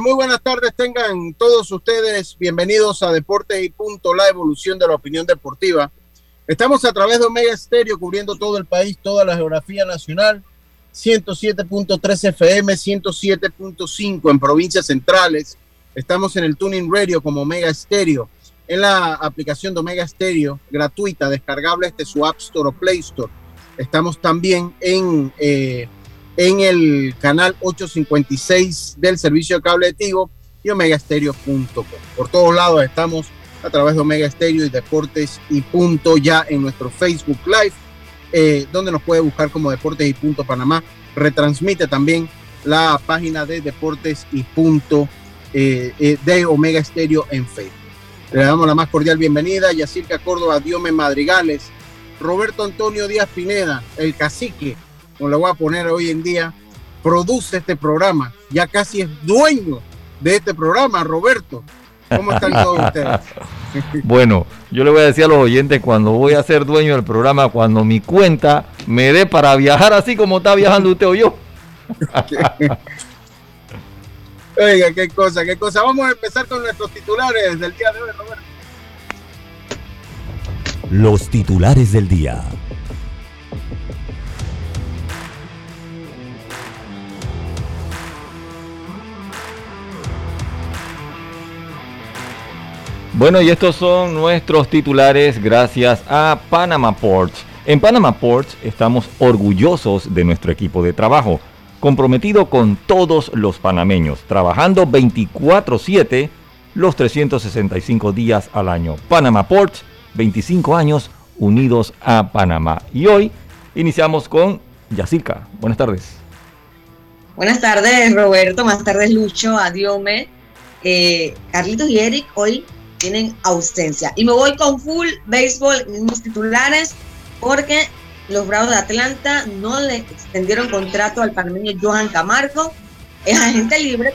Muy buenas tardes tengan todos ustedes. Bienvenidos a Deportes y Punto, la evolución de la opinión deportiva. Estamos a través de Omega Estéreo cubriendo todo el país, toda la geografía nacional. 107.3 FM, 107.5 en provincias centrales. Estamos en el Tuning Radio como Omega Estéreo, en la aplicación de Omega Estéreo gratuita, descargable desde su App Store o Play Store. Estamos también en eh, en el canal 856 del servicio de cable de Tigo y omegastereo.com. Por todos lados estamos a través de Omega Stereo y Deportes y Punto ya en nuestro Facebook Live, eh, donde nos puede buscar como Deportes y Punto Panamá. Retransmite también la página de Deportes y Punto eh, eh, de Omega Stereo en Facebook. Le damos la más cordial bienvenida a Yacirca Córdoba, Diome Madrigales, Roberto Antonio Díaz Pineda, el cacique, como le voy a poner hoy en día, produce este programa. Ya casi es dueño de este programa, Roberto. ¿Cómo están todos ustedes? Bueno, yo le voy a decir a los oyentes cuando voy a ser dueño del programa, cuando mi cuenta me dé para viajar así como está viajando usted o yo. Oiga, qué cosa, qué cosa. Vamos a empezar con nuestros titulares del día de hoy, Roberto. Los titulares del día. Bueno, y estos son nuestros titulares gracias a Panama Ports. En Panama Ports estamos orgullosos de nuestro equipo de trabajo, comprometido con todos los panameños, trabajando 24/7 los 365 días al año. Panama Ports, 25 años unidos a Panamá. Y hoy iniciamos con Yacirca. Buenas tardes. Buenas tardes, Roberto. Buenas tardes, Lucho. Adiome. Eh, Carlitos y Eric hoy tienen ausencia. Y me voy con full béisbol, mismos titulares, porque los Bravos de Atlanta no le extendieron contrato al panameño Johan Camargo. Es agente libre.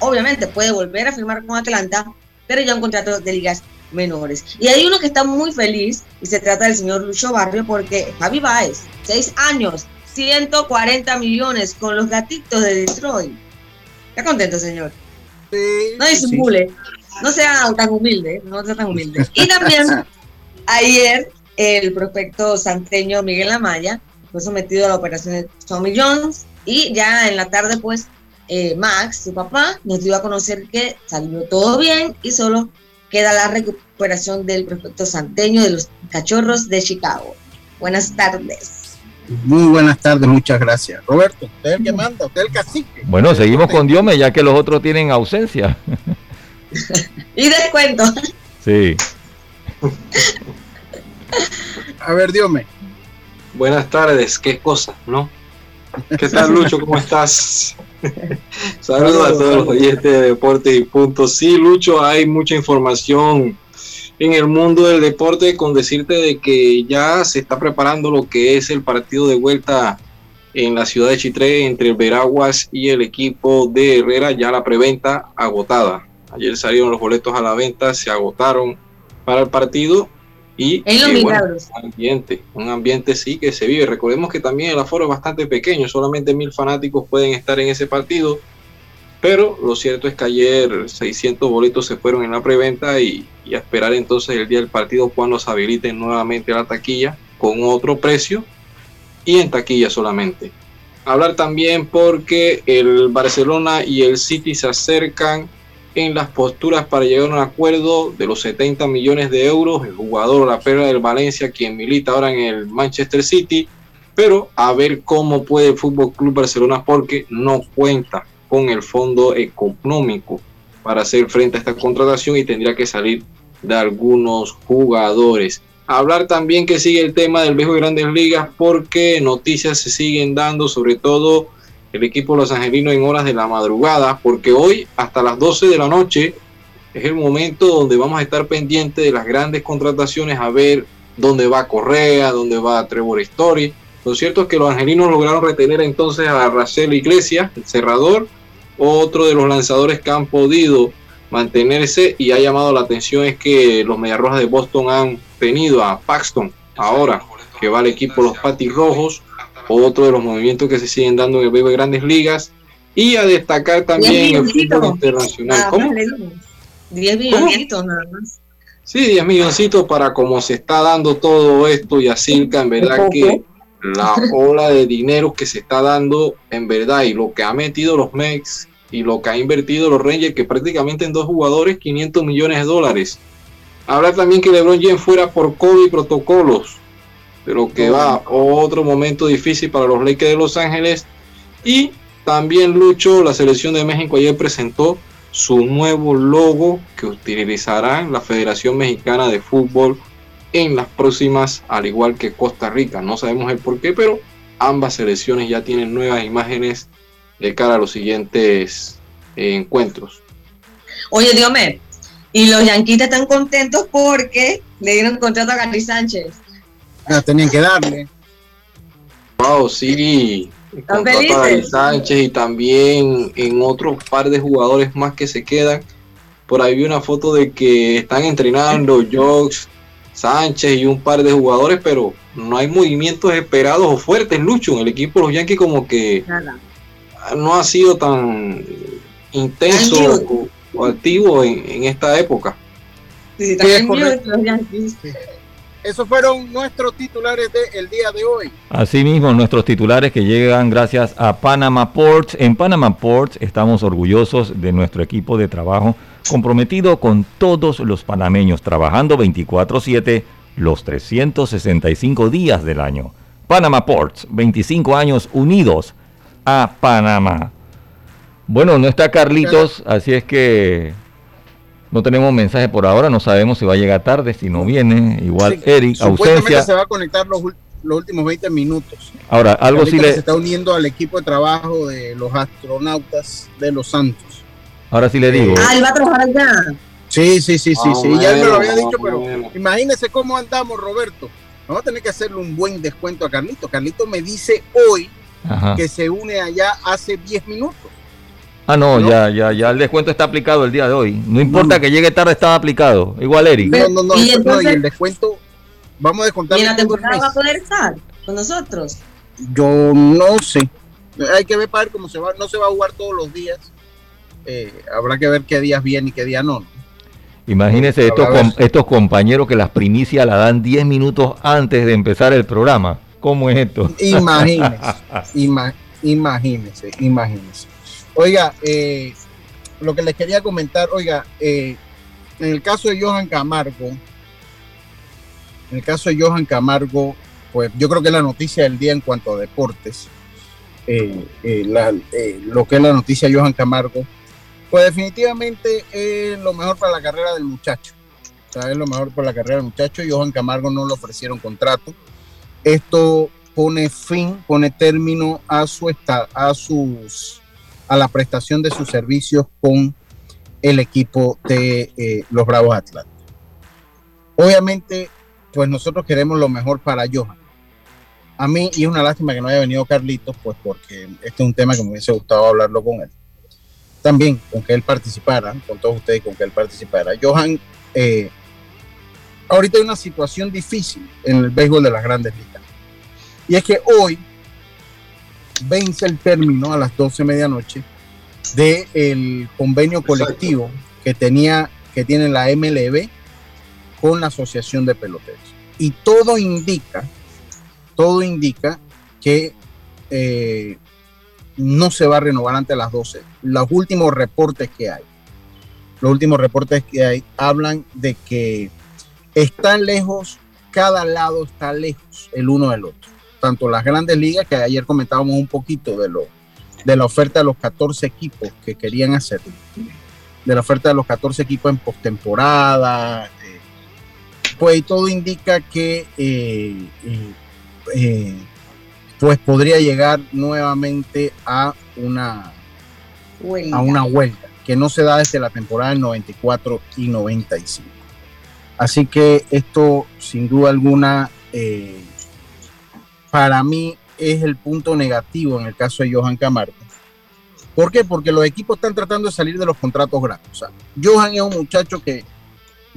Obviamente puede volver a firmar con Atlanta, pero ya un contrato de ligas menores. Y hay uno que está muy feliz y se trata del señor Lucho Barrio porque Javi Baez, seis años, 140 millones con los gatitos de Detroit. ¿Está contento, señor? Sí, No disimule, no sea tan humilde, no sea tan humilde. Y también ayer el prospecto santeño Miguel Amaya fue sometido a la operación de Tommy Jones y ya en la tarde pues eh, Max, su papá, nos dio a conocer que salió todo bien y solo queda la recuperación del prospecto santeño de los cachorros de Chicago. Buenas tardes. Muy buenas tardes, muchas gracias. Roberto, usted es el que manda, usted es el cacique. Bueno, seguimos con Diome ya que los otros tienen ausencia. Y descuento. Sí. A ver, Diome. Buenas tardes, qué cosa, ¿no? ¿Qué tal, Lucho? ¿Cómo estás? Saludos a todos los oyentes de Deportes y Punto. Sí, Lucho, hay mucha información en el mundo del deporte con decirte de que ya se está preparando lo que es el partido de vuelta en la ciudad de Chitré entre el Veraguas y el equipo de Herrera, ya la preventa agotada. Ayer salieron los boletos a la venta, se agotaron para el partido y un ambiente, un ambiente sí que se vive. Recordemos que también el aforo es bastante pequeño, solamente mil fanáticos pueden estar en ese partido. Pero lo cierto es que ayer 600 boletos se fueron en la preventa y, y a esperar entonces el día del partido cuando se habiliten nuevamente la taquilla con otro precio y en taquilla solamente. Hablar también porque el Barcelona y el City se acercan en las posturas para llegar a un acuerdo de los 70 millones de euros. El jugador, la perla del Valencia, quien milita ahora en el Manchester City, pero a ver cómo puede el Fútbol Club Barcelona porque no cuenta con el fondo económico para hacer frente a esta contratación y tendría que salir de algunos jugadores. Hablar también que sigue el tema del viejo de Grandes Ligas porque noticias se siguen dando, sobre todo el equipo Los Angelinos en horas de la madrugada, porque hoy hasta las 12 de la noche es el momento donde vamos a estar pendientes de las grandes contrataciones, a ver dónde va Correa, dónde va Trevor Story. Lo cierto es que los angelinos lograron retener entonces a Rachel Iglesias, el cerrador, otro de los lanzadores que han podido mantenerse y ha llamado la atención es que los Mediarrojas de Boston han tenido a Paxton ahora que va al equipo los Patis Rojos otro de los movimientos que se siguen dando en el béisbol de grandes ligas. Y a destacar también el fútbol internacional. ¿Cómo? 10 milloncitos nada más. Sí, 10 milloncitos para cómo se está dando todo esto y así en verdad que la ola de dinero que se está dando en verdad y lo que ha metido los Mex y lo que ha invertido los Rangers, que prácticamente en dos jugadores 500 millones de dólares. Hablar también que LeBron James fuera por COVID protocolos de lo que va otro momento difícil para los Lakers de Los Ángeles. Y también Lucho, la selección de México ayer presentó su nuevo logo que utilizará la Federación Mexicana de Fútbol en las próximas, al igual que Costa Rica. No sabemos el por qué, pero ambas selecciones ya tienen nuevas imágenes de cara a los siguientes eh, encuentros. Oye, dígame, y los yanquitas están contentos porque le dieron contrato a Gary Sánchez tenían que darle. Wow, sí. Con Sánchez y también en otro par de jugadores más que se quedan. Por ahí vi una foto de que están entrenando Jokes, Sánchez y un par de jugadores, pero no hay movimientos esperados o fuertes, Lucho, en el equipo de los Yankees como que no ha sido tan intenso o, activo en, esta época. Sí, los Yankees. Esos fueron nuestros titulares del día de hoy. Asimismo, nuestros titulares que llegan gracias a Panama Ports. En Panama Ports estamos orgullosos de nuestro equipo de trabajo comprometido con todos los panameños, trabajando 24/7 los 365 días del año. Panama Ports, 25 años unidos a Panamá. Bueno, no está Carlitos, así es que no tenemos mensaje por ahora, no sabemos si va a llegar tarde, si no viene. Igual Eric, ausencia. se va a conectar los, últimos 20 minutos. Ahora, algo sí le... Se está uniendo al equipo de trabajo de los astronautas de los Santos. Ahora sí le digo. Ah, él va a trabajar allá. Sí, sí, sí, sí, sí. Ya me lo había dicho, pero imagínese cómo andamos, Roberto. Vamos a tener que hacerle un buen descuento a Carlito. Carlito me dice hoy que se une allá hace 10 minutos. Ah, no, ya, ya, ya el descuento está aplicado el día de hoy. No importa que llegue tarde, está aplicado. Igual, Eric. No, no, no, ¿Y, el descuento, vamos a descontar. ¿Y en la temporada va a poder estar con nosotros? Yo no sé. Hay que ver para ver cómo se va. No se va a jugar todos los días. Eh, habrá que ver qué días viene y qué días no. Imagínense estos, estos compañeros que las primicias la dan 10 minutos antes de empezar el programa. ¿Cómo es esto? Imagínese, imagínese, imagínese. Oiga, eh, lo que les quería comentar, oiga, eh, en el caso de Johan Camargo, en el caso de Johan Camargo, pues yo creo que la noticia del día en cuanto a deportes, eh, lo que es la noticia de Johan Camargo, pues definitivamente es lo mejor para la carrera del muchacho. Es lo mejor para la carrera del muchacho. Johan Camargo no le ofrecieron contrato. Esto pone fin, pone término a, su a sus a la prestación de sus servicios con el equipo de eh, los Bravos Atlanta. Obviamente, pues nosotros queremos lo mejor para Johan. A mí, y es una lástima que no haya venido Carlitos, pues porque este es un tema que me hubiese gustado hablarlo con él. También con que él participara, con todos ustedes, con que él participara. Johan, eh, ahorita hay una situación difícil en el béisbol de las grandes ligas. Y es que hoy vence el término a las 12 de medianoche del convenio colectivo que tenía que tiene la MLB con la Asociación de Peloteros. Y todo indica, todo indica que eh, no se va a renovar antes de las 12. Los últimos reportes que hay, los últimos reportes que hay hablan de que están lejos, cada lado está lejos el uno del otro. Tanto las grandes ligas, que ayer comentábamos un poquito de, lo, de la oferta de los 14 equipos que querían hacer, de la oferta de los 14 equipos en postemporada, eh, pues todo indica que eh, eh, pues podría llegar nuevamente a una, a una huelga que no se da desde la temporada del 94 y 95. Así que esto, sin duda alguna, eh, para mí es el punto negativo en el caso de Johan Camargo. ¿Por qué? Porque los equipos están tratando de salir de los contratos grandes. Johan es un muchacho que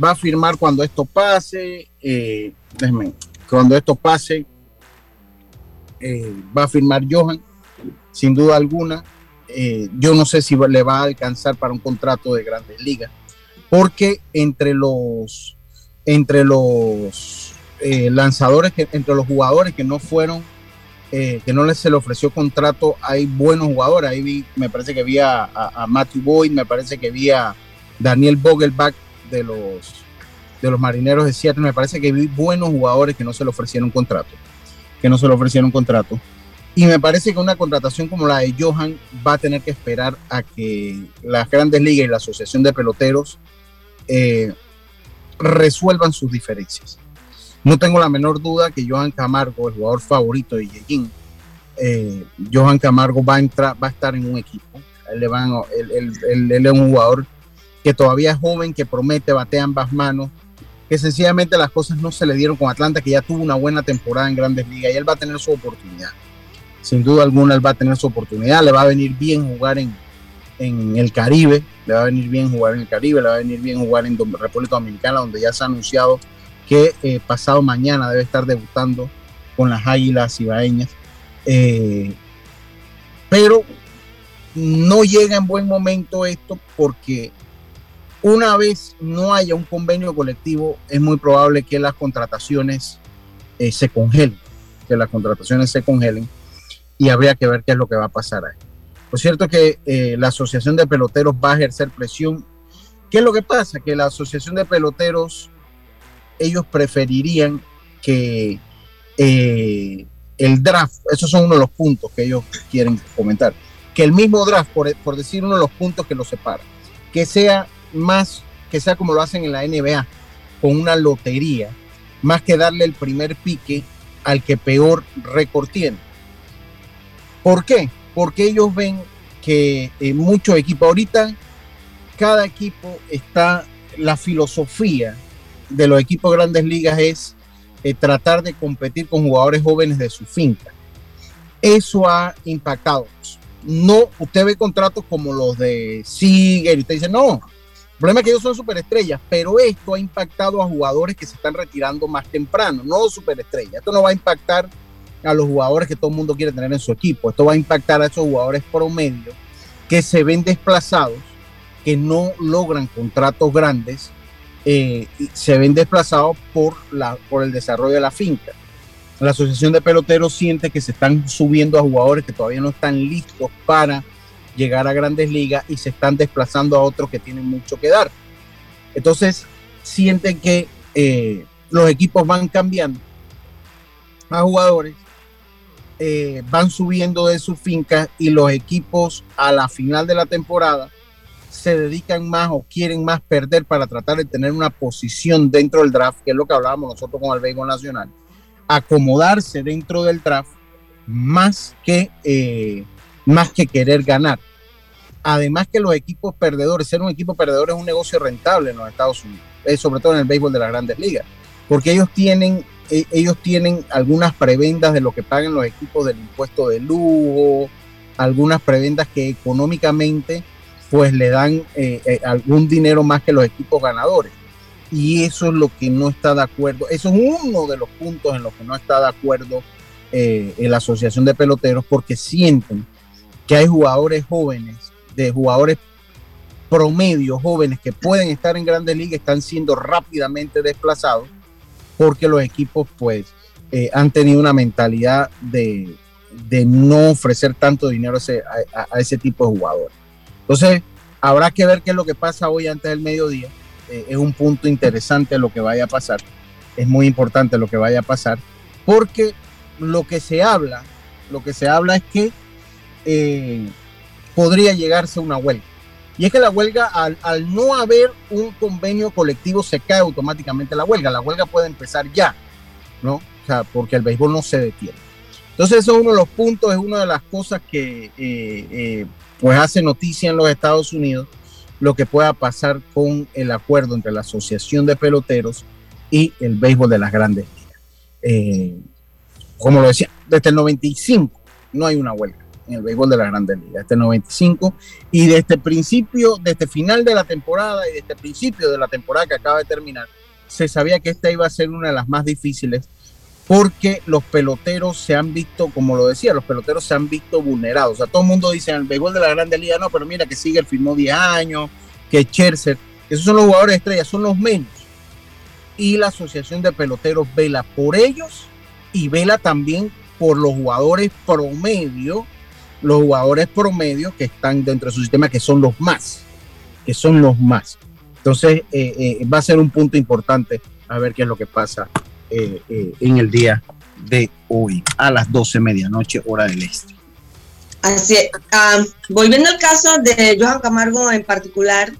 va a firmar cuando esto pase, eh, cuando esto pase, eh, va a firmar Johan, sin duda alguna. yo no sé si le va a alcanzar para un contrato de grandes ligas, porque entre los entre los eh, lanzadores, que, entre los jugadores que no fueron, eh, que no les se le ofreció contrato, hay buenos jugadores. Ahí vi, me parece que vi a, Matthew Boyd, me parece que vi a Daniel Vogelbach de los, de los marineros de Seattle. Me parece que vi buenos jugadores que no se le ofrecieron contrato, que no se ofrecieron contrato. Y me parece que una contratación como la de Johan va a tener que esperar a que las grandes ligas y la Asociación de Peloteros eh, resuelvan sus diferencias. No tengo la menor duda que Johan Camargo, el jugador favorito de Yeyin, eh, Johan Camargo va a, entrar, va a estar en un equipo. Él, él, es un jugador que todavía es joven, que promete, batea ambas manos, que sencillamente las cosas no se le dieron con Atlanta, que ya tuvo una buena temporada en grandes ligas y él va a tener su oportunidad. Sin duda alguna, él va a tener su oportunidad, le va a venir bien jugar en, en el Caribe, le va a venir bien jugar en el Caribe, le va a venir bien jugar en República Dominicana, donde ya se ha anunciado que eh, pasado mañana debe estar debutando con las Águilas Ibaeñas. Eh, pero no llega en buen momento esto porque una vez no haya un convenio colectivo, es muy probable que las contrataciones eh, se congelen, que las contrataciones se congelen y habría que ver qué es lo que va a pasar ahí. Por cierto que eh, la Asociación de Peloteros va a ejercer presión. ¿Qué es lo que pasa? Que la Asociación de Peloteros, ellos preferirían que eh, el draft, esos son uno de los puntos que ellos quieren comentar, que el mismo draft, por, por decir uno de los puntos que lo separa, que sea más, que sea como lo hacen en la NBA, con una lotería, más que darle el primer pique al que peor récord tiene. ¿Por qué? porque ellos ven que en muchos equipos ahorita, cada equipo está, la filosofía de los equipos grandes ligas es eh, tratar de competir con jugadores jóvenes de su finca. Eso ha impactado. No, usted ve contratos como los de Seager y usted dice, no, el problema es que ellos son superestrellas, pero esto ha impactado a jugadores que se están retirando más temprano, no superestrellas. Esto no va a impactar a los jugadores que todo el mundo quiere tener en su equipo. Esto va a impactar a esos jugadores promedio que se ven desplazados, que no logran contratos grandes, eh, se ven desplazados por, la, por el desarrollo de la finca. La Asociación de Peloteros siente que se están subiendo a jugadores que todavía no están listos para llegar a grandes ligas y se están desplazando a otros que tienen mucho que dar. Entonces, sienten que eh, los equipos van cambiando a jugadores eh, van subiendo de su finca y los equipos a la final de la temporada se dedican más o quieren más perder para tratar de tener una posición dentro del draft, que es lo que hablábamos nosotros con el béisbol nacional, acomodarse dentro del draft más que, eh, más que querer ganar. Además que los equipos perdedores, ser un equipo perdedor es un negocio rentable en los Estados Unidos, eh, sobre todo en el béisbol de las grandes ligas, porque ellos tienen, eh, ellos tienen algunas prebendas de lo que pagan los equipos del impuesto de lujo, algunas prebendas que económicamente pues le dan eh, algún dinero más que los equipos ganadores. Y eso es lo que no está de acuerdo, eso es uno de los puntos en los que no está de acuerdo en la Asociación de Peloteros, porque sienten que hay jugadores jóvenes de jugadores promedio jóvenes que pueden estar en grandes ligas están siendo rápidamente desplazados porque los equipos pues eh, han tenido una mentalidad de, no ofrecer tanto dinero a a, ese, tipo de jugadores. Entonces, habrá que ver qué es lo que pasa hoy antes del mediodía. Eh, es un punto interesante lo que vaya a pasar. Es muy importante lo que vaya a pasar porque lo que se habla, lo que se habla es que eh, podría llegarse una huelga. Y es que la huelga, al, no haber un convenio colectivo, se cae automáticamente la huelga. La huelga puede empezar ya, ¿no? O sea, porque el béisbol no se detiene. Entonces, eso es uno de los puntos, es una de las cosas que eh, pues hace noticia en los Estados Unidos, lo que pueda pasar con el acuerdo entre la Asociación de Peloteros y el béisbol de las grandes ligas. Eh, como lo decía, desde el 95 no hay una huelga en el béisbol de la Grandes Ligas, este 95, y desde el principio, desde el final de la temporada y desde el principio de la temporada que acaba de terminar, se sabía que esta iba a ser una de las más difíciles porque los peloteros se han visto, como lo decía, los peloteros se han visto vulnerados. O sea, todo el mundo dice en el béisbol de la Grandes Ligas, no, pero mira que Siger firmó 10 años, que Scherzer, esos son los jugadores estrellas, son los menos. Y la Asociación de Peloteros vela por ellos y vela también por los jugadores promedio los jugadores promedio que están dentro de su sistema, que son los más, que son los más. Entonces, eh, eh, va a ser un punto importante a ver qué es lo que pasa eh, en el día de hoy, a las 12 medianoche, hora del este. Así es. Ah, volviendo al caso de Johan Camargo en particular,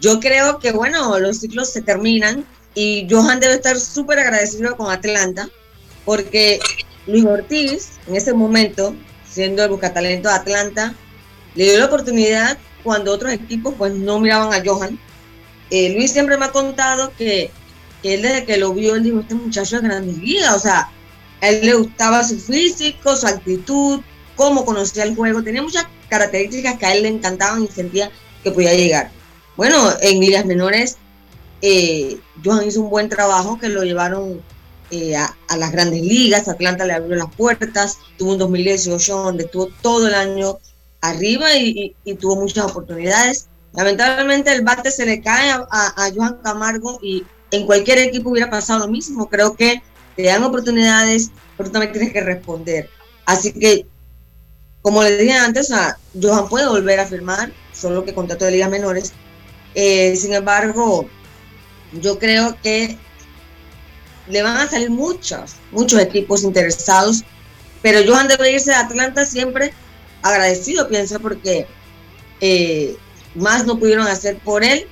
yo creo que, bueno, los ciclos se terminan y Johan debe estar súper agradecido con Atlanta porque Luis Ortiz en ese momento siendo el Buscatalento de Atlanta, le dio la oportunidad cuando otros equipos pues no miraban a Johan. Eh, Luis siempre me ha contado que, él desde que lo vio, él dijo, este muchacho es grande vida, o sea, a él le gustaba su físico, su actitud, cómo conocía el juego, tenía muchas características que a él le encantaban y sentía que podía llegar. Bueno, en ligas menores, eh, Johan hizo un buen trabajo que lo llevaron eh, a, las grandes ligas, Atlanta le abrió las puertas, tuvo un 2018 donde estuvo todo el año arriba y, tuvo muchas oportunidades. Lamentablemente el bate se le cae a, Johan Camargo y en cualquier equipo hubiera pasado lo mismo. Creo que te dan oportunidades, pero también tienes que responder. Así que, como le dije antes, Johan puede volver a firmar, solo que contrato de ligas menores. Eh, sin embargo, yo creo que le van a salir muchos, muchos equipos interesados, pero Johan debe irse de Atlanta siempre agradecido, pienso, porque eh, más no pudieron hacer por él.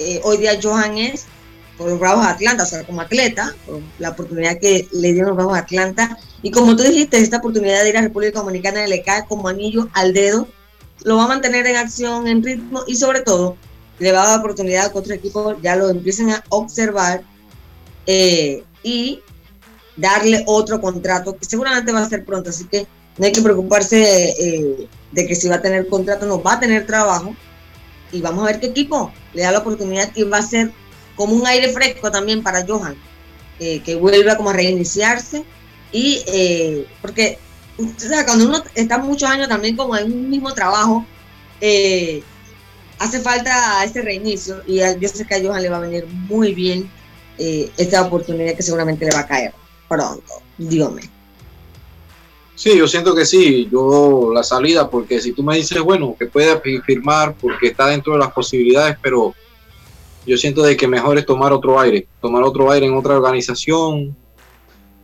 Eh, hoy día Johan es por los Bravos de Atlanta, o sea, como atleta, por la oportunidad que le dieron los Bravos de Atlanta. Y como tú dijiste, esta oportunidad de ir a República Dominicana le cae como anillo al dedo, lo va a mantener en acción, en ritmo y sobre todo le va a dar oportunidad a que otros equipos ya lo empiecen a observar eh, y darle otro contrato que seguramente va a ser pronto, así que no hay que preocuparse eh, de que si va a tener contrato, no va a tener trabajo y vamos a ver qué equipo le da la oportunidad y va a ser como un aire fresco también para Johan, eh, que vuelva como a reiniciarse y porque cuando uno está muchos años también como en un mismo trabajo, hace falta ese reinicio y yo sé que a Johan le va a venir muy bien eh, esta oportunidad que seguramente le va a caer pronto. Dígame. Sí, yo siento que sí, yo la salida, porque si tú me dices, bueno, que puede firmar porque está dentro de las posibilidades, pero yo siento de que mejor es tomar otro aire, tomar otro aire en otra organización,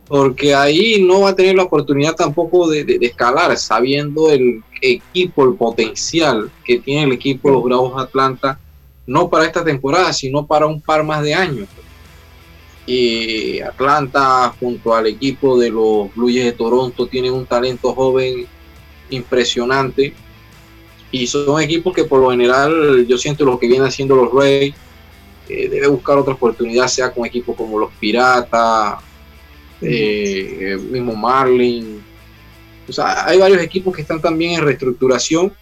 porque ahí no va a tener la oportunidad tampoco de, de escalar, sabiendo el equipo, el potencial que tiene el equipo de los Bravos Atlanta, no para esta temporada, sino para un par más de años. Y Atlanta junto al equipo de los Blue de Toronto tienen un talento joven impresionante Y son equipos que por lo general yo siento lo que vienen haciendo los Rays, eh, debe buscar otra oportunidad, sea con equipos como los Piratas, eh, mismo Marlin. O sea, hay varios equipos que están también en reestructuración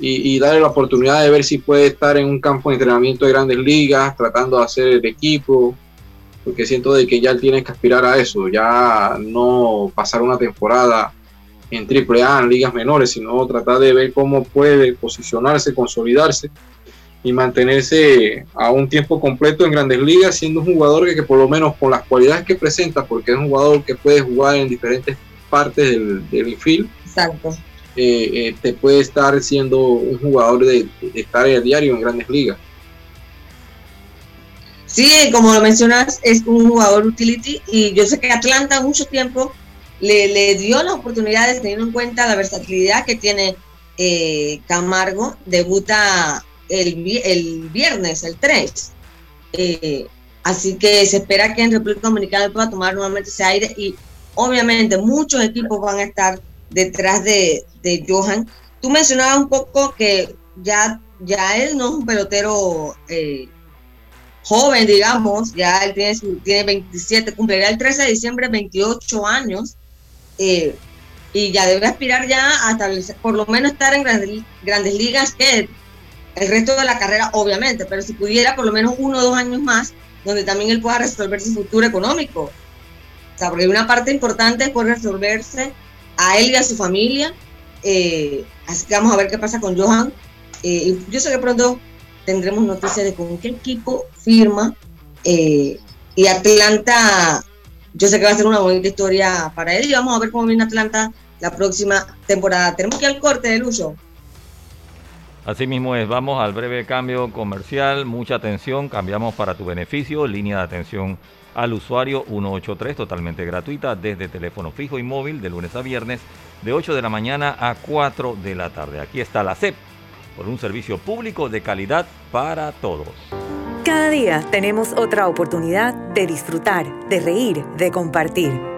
y, darle la oportunidad de ver si puede estar en un campo de entrenamiento de grandes ligas, tratando de hacer el equipo, porque siento de que ya tiene que aspirar a eso, ya no pasar una temporada en AAA, en ligas menores, sino tratar de ver cómo puede posicionarse, consolidarse y mantenerse a un tiempo completo en grandes ligas, siendo un jugador que, por lo menos con las cualidades que presenta, porque es un jugador que puede jugar en diferentes partes del, del Exacto. Eh, eh, te puede estar siendo un jugador de, estar a diario en grandes ligas. Sí, como lo mencionas, es un jugador utility y yo sé que Atlanta mucho tiempo le, le dio las oportunidades teniendo en cuenta la versatilidad que tiene eh, Camargo. Debuta el, viernes, el 3. así que se espera que en República Dominicana pueda tomar nuevamente ese aire y obviamente muchos equipos van a estar detrás de, Johan. Tú mencionabas un poco que ya, ya él no es un pelotero eh, joven, digamos, ya él tiene, tiene 27, cumplirá el 13 de diciembre 28 años eh, y ya debe aspirar ya hasta por lo menos estar en grandes, grandes ligas que el resto de la carrera, obviamente, pero si pudiera por lo menos uno o dos años más, donde también él pueda resolver su futuro económico. O sea, porque una parte importante es poder resolverse a él y a su familia. Eh, así que vamos a ver qué pasa con Johan. Eh, yo sé que pronto tendremos noticias de con qué equipo firma. Eh, y Atlanta, yo sé que va a ser una bonita historia para él y vamos a ver cómo viene Atlanta la próxima temporada. Tenemos que ir al corte de Lucho. Así mismo es, vamos al breve cambio comercial, mucha atención, cambiamos para tu beneficio, línea de atención al usuario 183 totalmente gratuita desde teléfono fijo y móvil de lunes a viernes de 8 de la mañana a 4 de la tarde. Aquí está la CEP por un servicio público de calidad para todos. Cada día tenemos otra oportunidad de disfrutar, de reír, de compartir.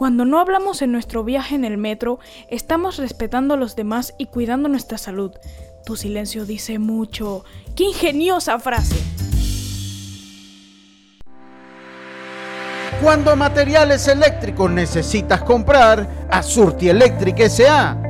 Cuando no hablamos en nuestro viaje en el metro, estamos respetando a los demás y cuidando nuestra salud. Tu silencio dice mucho. ¡Qué ingeniosa frase! Cuando materiales eléctricos necesitas comprar, a Surti Electric S.A.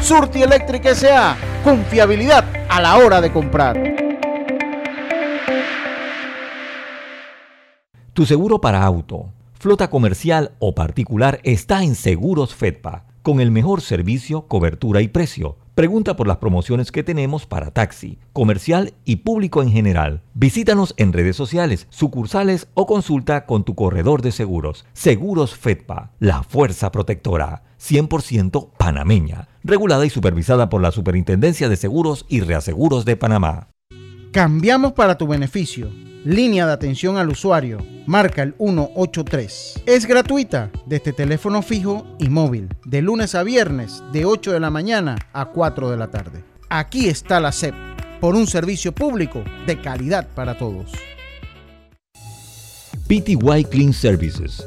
Surti Electric S.A. Confiabilidad a la hora de comprar. Tu seguro para auto, flota comercial o particular está en Seguros Fedpa, con el mejor servicio, cobertura y precio. Pregunta por las promociones que tenemos para taxi, comercial y público en general. Visítanos en redes sociales, sucursales o consulta con tu corredor de seguros. Seguros Fedpa, la fuerza protectora, 100% panameña, regulada y supervisada por la Superintendencia de Seguros y Reaseguros de Panamá. Cambiamos para tu beneficio. Línea de atención al usuario. Marca el 183. Es gratuita desde teléfono fijo y móvil. De lunes a viernes, de 8 de la mañana a 4 de la tarde. Aquí está la SEP. Por un servicio público de calidad para todos. PTY Clean Services.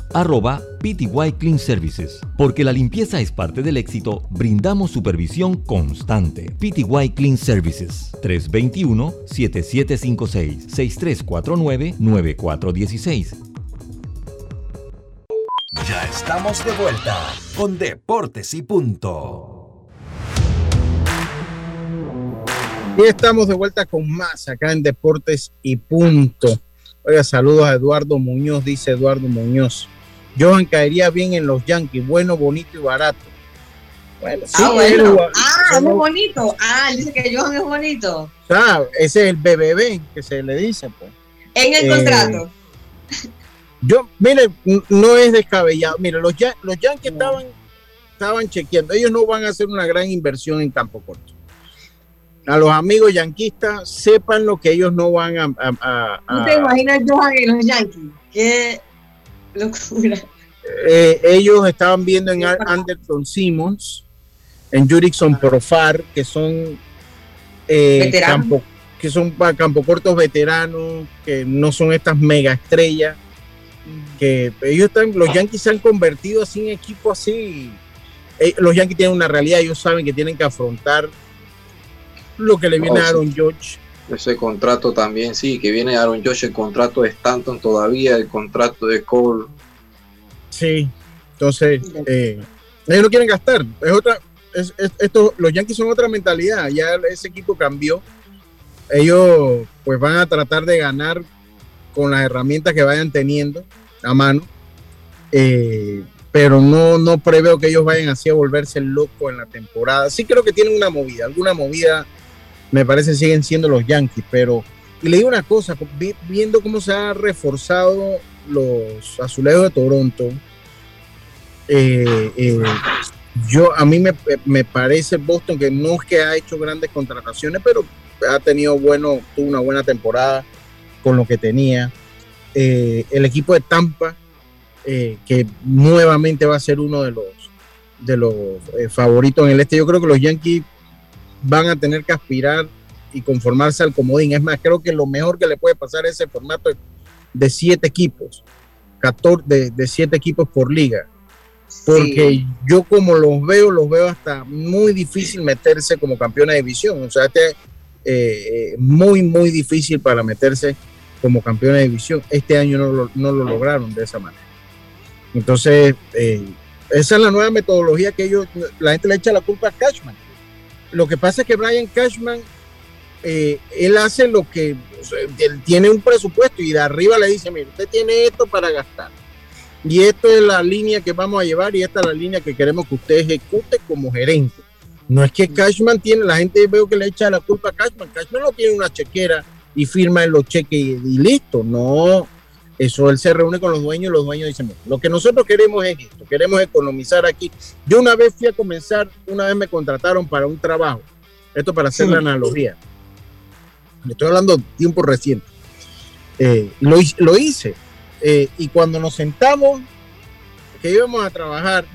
arroba PTY Clean Services. Porque la limpieza es parte del éxito, brindamos supervisión constante. PTY Clean Services 321-7756-6349-9416. Ya estamos de vuelta con Deportes y Punto. Y estamos de vuelta con más acá en Deportes y Punto. Oiga, saludos a Eduardo Muñoz, dice Eduardo Muñoz. Johan caería bien en los Yankees, bueno, bonito y barato. Bueno, sí, ah, bueno. ah, es muy bonito. Ah, él dice que Johan es bonito. O sea, ese es el BBB que se le dice, pues. En el contrato. Yo, mire, no es descabellado. Mire, los, los Yankees estaban, estaban chequeando. Ellos no van a hacer una gran inversión en campo corto. A los amigos yanquistas, sepan lo que ellos no van a. a, a, te imaginas Johan en los Yankees? Qué locura. Eh, ellos estaban viendo en Anderson Simmons, en Jurickson Profar, que son eh, campo, que son campo cortos veteranos, que no son estas mega estrellas que ellos están, los Yankees se han convertido así en equipo así. Eh, los Yankees tienen una realidad, ellos saben que tienen que afrontar lo que le viene a Aaron George. Ese contrato también, sí, que viene Aaron George, el contrato de Stanton todavía, el contrato de Cole. Sí, entonces eh, ellos no quieren gastar. Es otra, esto, los Yankees son otra mentalidad, ya ese equipo cambió. Ellos pues van a tratar de ganar con las herramientas que vayan teniendo a mano. Eh, pero no, no preveo que ellos vayan así a volverse locos en la temporada. Sí creo que tienen una movida, alguna movida me parece siguen siendo los Yankees, pero y le digo una cosa, viendo cómo se han reforzado los azulejos de Toronto, eh, eh, yo a mí me, me, parece Boston que no es que ha hecho grandes contrataciones, pero ha tenido bueno, tuvo una buena temporada con lo que tenía. Eh, el equipo de Tampa, que nuevamente va a ser uno de los, de los favoritos en el este. Yo creo que los Yankees van a tener que aspirar y conformarse al comodín. Es más, creo que lo mejor que le puede pasar es ese formato de siete equipos, 14, de, siete equipos por liga. Porque yo como los veo, los veo hasta muy difícil meterse como campeón de división. O sea, este eh, muy, muy difícil para meterse como campeón de división. Este año no lo, no lo lograron de esa manera. Entonces, eh, esa es la nueva metodología que ellos, la gente le echa la culpa a Cashman. Lo que pasa es que Brian Cashman, eh, él hace lo que, él tiene un presupuesto y de arriba le dice, mire, usted tiene esto para gastar. Y esto es la línea que vamos a llevar y esta es la línea que queremos que usted ejecute como gerente. No es que Cashman tiene, la gente veo que le echa la culpa a Cashman. Cashman no tiene una chequera y firma en los cheques y, listo. No, eso él se reúne con los dueños y los dueños dicen, lo que nosotros queremos es esto, queremos economizar aquí. Yo una vez fui a comenzar, una vez me contrataron para un trabajo, esto para hacer la analogía. Estoy hablando de tiempo reciente. Eh, lo, lo, hice. Eh, y cuando nos sentamos, que íbamos a trabajar,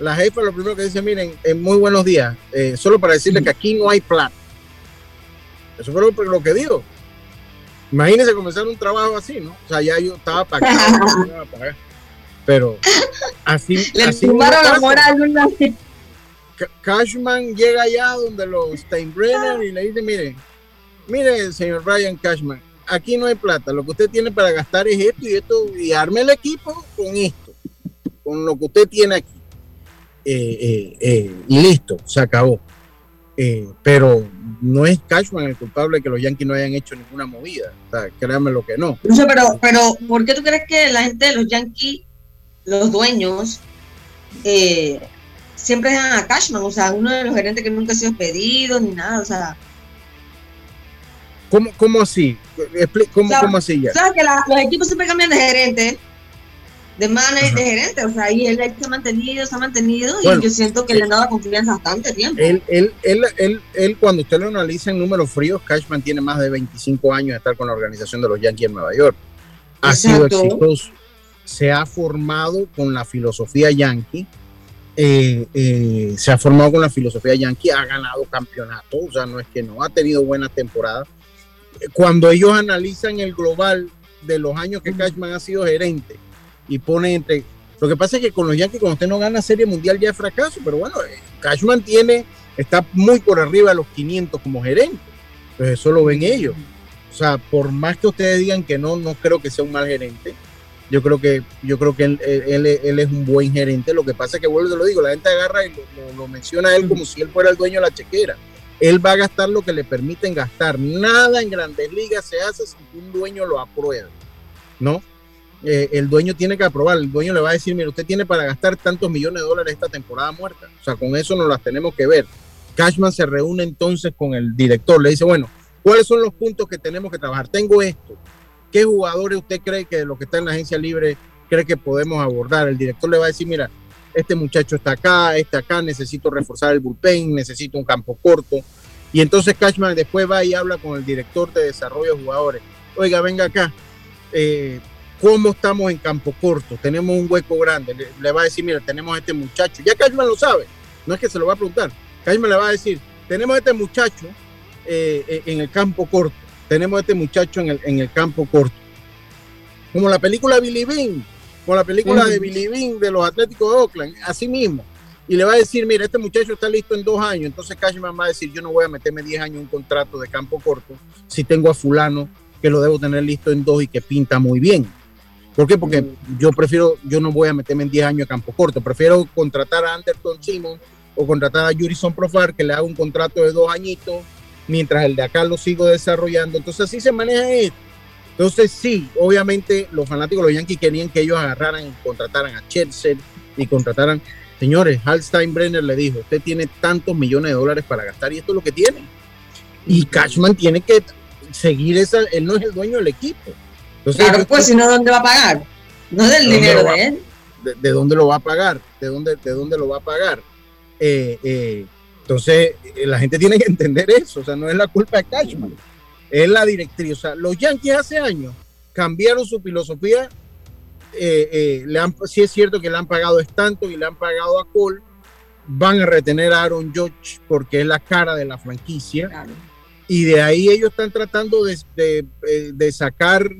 la jefa lo primero que dice, miren, muy buenos días, eh, solo para decirle que aquí no hay plan. Eso fue lo, que digo. Imagínense comenzar un trabajo así, ¿no? O sea, ya yo estaba pagando, pero así... Le así la moral Cashman llega allá donde los Steinbrenner y le dice, mire, mire, señor Brian Cashman, aquí no hay plata, lo que usted tiene para gastar es esto y esto, y arme el equipo con esto, con lo que usted tiene aquí. Eh, eh, eh, y listo, se acabó. Pero no es Cashman el culpable de que los Yankees no hayan hecho ninguna movida. O sea, créanme lo que no. Pero, pero, ¿por qué tú crees que la gente de los Yankees, los dueños, siempre dejan a Cashman? O sea, uno de los gerentes que nunca ha sido pedido ni nada. O sea. ¿Cómo, cómo así? ¿Cómo, ¿Cómo así ya? O sea, que los equipos siempre cambian de gerente de manager, de gerente, o sea, ahí él se ha mantenido, se ha mantenido y yo siento que le han dado confianza bastante tiempo. Él, él, él, él, cuando usted lo analiza en números fríos, Cashman tiene más de 25 años de estar con la organización de los Yankees en Nueva York. Ha sido exitoso, se ha formado con la filosofía yankee eh, eh, se ha formado con la filosofía yankee, ha ganado campeonato, o sea, no es que no, ha tenido buenas temporadas. Cuando ellos analizan el global de los años que Cashman ha sido gerente y pone entre... Lo que pasa es que con los Yankees, cuando usted no gana Serie Mundial ya es fracaso, pero bueno, eh, Cashman tiene, está muy por arriba de los 500 como gerente, pues eso lo ven ellos. O sea, por más que ustedes digan que no, no creo que sea un mal gerente. Yo creo que, yo creo que él, él, es un buen gerente. Lo que pasa es que, vuelvo, te lo digo, la gente agarra y lo, lo, menciona a él como si él fuera el dueño de la chequera. Él va a gastar lo que le permiten gastar. Nada en grandes ligas se hace si un dueño lo aprueba. ¿No? Eh, el dueño tiene que aprobar. El dueño le va a decir, mire, usted tiene para gastar tantos millones de dólares esta temporada muerta. O sea, con eso nos las tenemos que ver. Cashman se reúne entonces con el director. Le dice, bueno, ¿Cuáles son los puntos que tenemos que trabajar? Tengo esto. ¿Qué jugadores usted cree que lo que está en la agencia libre cree que podemos abordar? El director le va a decir, mira, este muchacho está acá, este acá, necesito reforzar el bullpen, necesito un campo corto. Y entonces Cashman después va y habla con el director de desarrollo de jugadores. Oiga, venga acá. Eh, ¿Cómo estamos en campo corto? Tenemos un hueco grande. Le, le, va a decir, mira, tenemos este muchacho. Ya Cashman lo sabe. No es que se lo va a preguntar. Cashman le va a decir, tenemos este muchacho eh, en el campo corto. Tenemos a este muchacho en el, en el campo corto. Como la película Billy Bean, como la película de Billy Bean de los Atléticos de Oakland, así mismo. Y le va a decir, mira, este muchacho está listo en dos años. Entonces Cashman va a decir, yo no voy a meterme 10 años en un contrato de campo corto si tengo a fulano que lo debo tener listo en dos y que pinta muy bien. ¿Por qué? Porque yo prefiero, yo no voy a meterme en 10 años de campo corto. Prefiero contratar a Anderson Simon o contratar a Jurison Profar que le haga un contrato de dos añitos mientras el de acá lo sigo desarrollando. Entonces así se maneja esto. Entonces sí, obviamente los fanáticos de los Yankees querían que ellos agarraran y contrataran a Chelsea y contrataran. Señores, Hal Steinbrenner le dijo, usted tiene tantos millones de dólares para gastar y esto es lo que tiene. Y Cashman tiene que seguir esa, él no es el dueño del equipo. Entonces, claro, pues si no, ¿dónde va a pagar? No es del ¿de dinero de él. De, de, dónde lo va a pagar? ¿De dónde, de dónde lo va a pagar? Eh, eh, entonces, la gente tiene que entender eso, o sea, no es la culpa de Cashman, es la directriz. O sea, los Yankees hace años cambiaron su filosofía. Eh, eh, le han, sí es cierto que le han pagado tanto y le han pagado a Cole. Van a retener a Aaron Judge porque es la cara de la franquicia. Claro. Y de ahí ellos están tratando de, de, de sacar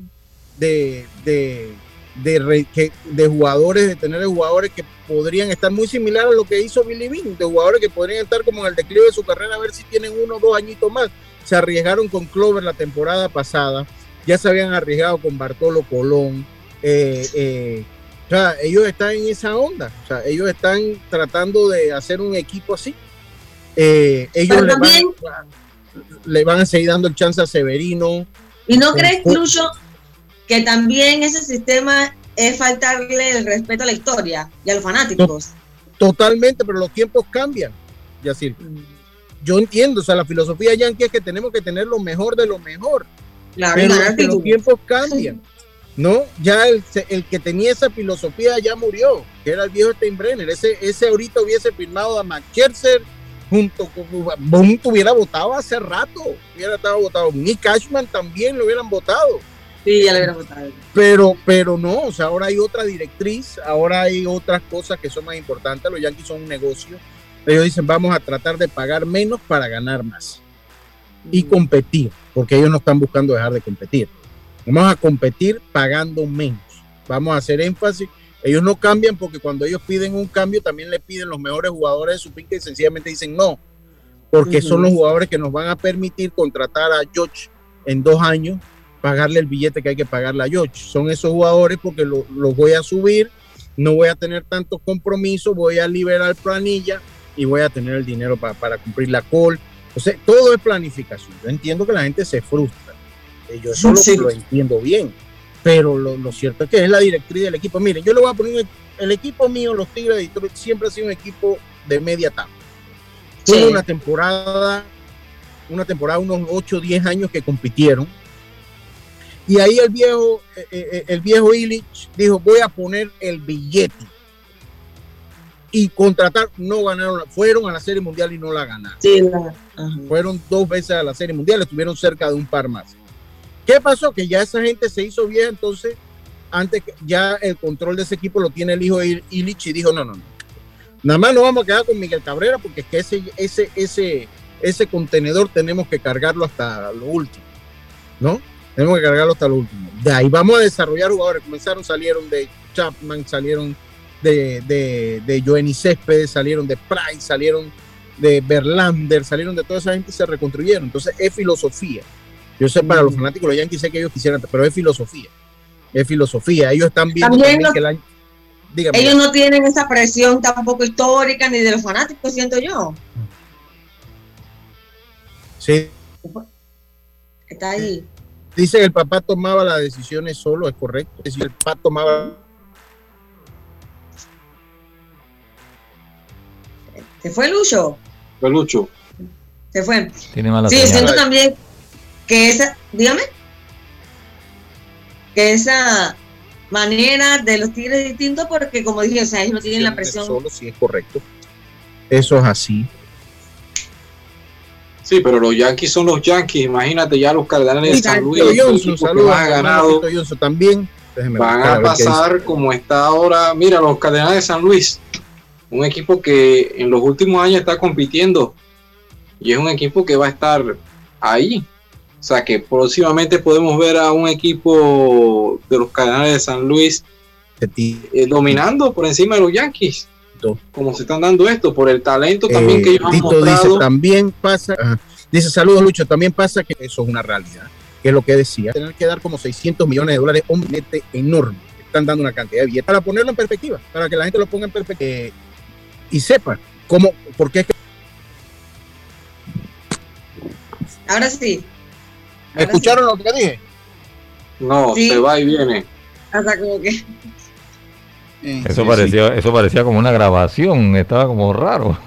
de, de, de, que, de jugadores, de tener jugadores que podrían estar muy similares a lo que hizo Billy Bean, de jugadores que podrían estar como en el declive de su carrera, a ver si tienen uno o dos añitos más. Se arriesgaron con Clover la temporada pasada, ya se habían arriesgado con Bartolo Colón. Eh, eh, o sea, ellos están en esa onda, o sea, ellos están tratando de hacer un equipo así. Eh, ellos le van, le van, a seguir dando el chance a Severino. ¿Y no crees, incluso que también ese sistema es faltarle el respeto a la historia y a los fanáticos. Totalmente, pero los tiempos cambian, Yacir. Yo entiendo, o sea, la filosofía yankee es que tenemos que tener lo mejor de lo mejor. Claro, pero los tiempos cambian. ¿no? Ya el, el, que tenía esa filosofía ya murió, que era el viejo Steinbrenner. Ese, ese ahorita hubiese firmado a McCherser junto con Boom hubiera votado hace rato, hubiera estado votado. Nick Cashman también lo hubieran votado. Sí, ya le hubiera votado. Pero, pero no, o sea, ahora hay otra directriz, ahora hay otras cosas que son más importantes. Los Yankees son un negocio. Ellos dicen, vamos a tratar de pagar menos para ganar más. Y competir, porque ellos no están buscando dejar de competir. Vamos a competir pagando menos. Vamos a hacer énfasis. Ellos no cambian porque cuando ellos piden un cambio, también le piden los mejores jugadores de su pinca y sencillamente dicen no, porque uh -huh. son los jugadores que nos van a permitir contratar a George en dos años pagarle el billete que hay que pagarle a George. Son esos jugadores porque los lo voy a subir, no voy a tener tantos compromisos, voy a liberar planilla y voy a tener el dinero para, para cumplir la call. O sea, todo es planificación. Yo entiendo que la gente se frustra. Yo eso lo, lo, entiendo bien. Pero lo, lo, cierto es que es la directriz del equipo. Miren, yo le voy a poner el equipo mío, los Tigres de Detroit, siempre ha sido un equipo de media tabla. Tuvo sí. una temporada, una temporada, unos 8 o 10 años que compitieron y ahí el viejo, eh, eh, el viejo Illich dijo, voy a poner el billete. Y contratar, no ganaron, fueron a la Serie Mundial y no la ganaron. Sí, la, fueron dos veces a la Serie Mundial, estuvieron cerca de un par más. ¿Qué pasó? Que ya esa gente se hizo vieja, entonces antes ya el control de ese equipo lo tiene el hijo de Illich y dijo, no, no, no. Nada más nos vamos a quedar con Miguel Cabrera porque es que ese, ese, ese, ese contenedor tenemos que cargarlo hasta lo último, ¿no? Tenemos que cargarlo hasta lo último. De ahí vamos a desarrollar jugadores. Comenzaron, salieron de Chapman, salieron de, de, de Joenny Céspedes, salieron de Price, salieron de Berlander, salieron de toda esa gente y se reconstruyeron. Entonces es filosofía. Yo sé, para los fanáticos de los Yankees sé que ellos quisieran, pero es filosofía. Es filosofía. Ellos están viendo también, que el año... ellos no tienen esa presión tampoco histórica ni de los fanáticos, siento yo. Sí. Está ahí. Dice que el papá tomaba las decisiones solo, es correcto. Es decir, el papá tomaba. ¿Se fue Lucho? Fue Lucho. Se fue. Tiene mala sí, siento también que esa, dígame, que esa manera de los Tigres es distinto porque, como dije, o sea, ellos no tienen la presión. Solo, sí, es correcto. Eso es así. Sí, pero los Yankees son los Yankees. Imagínate ya los Cardenales de San Luis. Johnson, saludos, ganado, Johnson, también. van a pasar como está ahora. Mira, los Cardenales de San Luis, un equipo que en los últimos años está compitiendo y es un equipo que va a estar ahí. O sea que próximamente podemos ver a un equipo de los Cardenales de San Luis eh, dominando por encima de los Yankees como se están dando esto, por el talento también que ellos Tito han dice, también pasa, dice, saludos Lucho, también pasa que eso es una realidad, que es lo que decía, tener que dar como 600 millones de dólares, un nete enorme, están dando una cantidad de billetes, para ponerlo en perspectiva, para que la gente lo ponga en perspectiva y sepa cómo, por qué es que... Ahora sí. ¿Escucharon lo que dije? No, se va y viene. Hasta como que eso, parecía, eso parecía como una grabación, estaba como raro.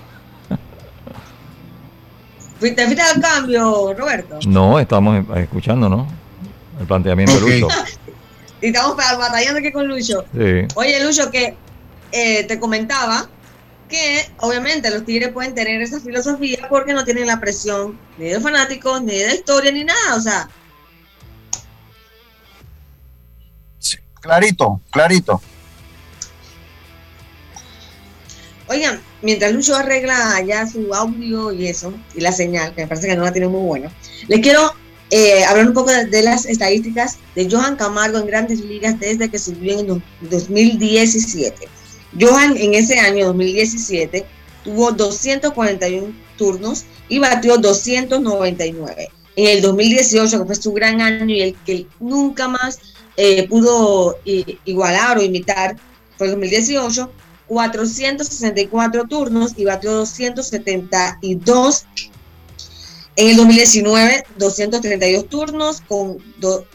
¿Fuiste, fuiste al cambio, Roberto? No, estamos escuchando, ¿no? El planteamiento de Lucho. y estamos batallando aquí con Lucho. Sí. Oye, Lucho, que eh, te comentaba que obviamente los Tigres pueden tener esa filosofía porque no tienen la presión ni de fanáticos, ni de historia, ni nada. O sea. clarito, clarito. Oigan, mientras Lucho arregla ya su audio y eso, y la señal, que me parece que no la tiene muy buena, les quiero eh, hablar un poco de, las estadísticas de Johan Camargo en grandes ligas desde que subió en 2017. Johan en ese año 2017 tuvo 241 turnos y batió 299. En el 2018, que fue su gran año y el que nunca más eh, pudo igualar o imitar, fue el 2018, 464 turnos y batió 272. En el 2019, 232 turnos con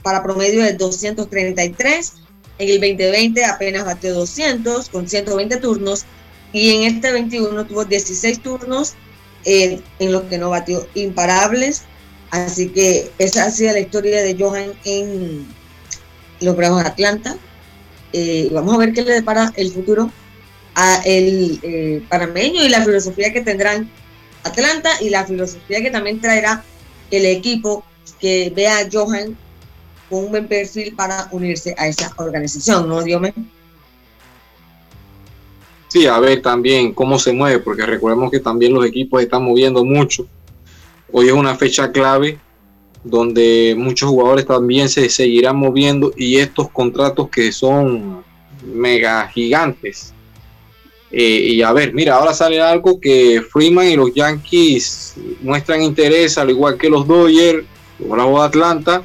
para promedio de 233. En el 2020 apenas batió 200 con 120 turnos. Y en este 21 tuvo 16 turnos eh, en los que no batió imparables. Así que esa ha sido la historia de Johan en los Bravos de Atlanta. Eh, vamos a ver qué le depara el futuro a el eh, panameño y la filosofía que tendrán Atlanta y la filosofía que también traerá el equipo que vea a Johan con un buen perfil para unirse a esa organización, ¿no, Diome? Sí, a ver también cómo se mueve, porque recordemos que también los equipos están moviendo mucho. Hoy es una fecha clave donde muchos jugadores también se seguirán moviendo y estos contratos que son mega gigantes eh, y a ver, mira, ahora sale algo que Freeman y los Yankees muestran interés, al igual que los Dodgers o la de Atlanta.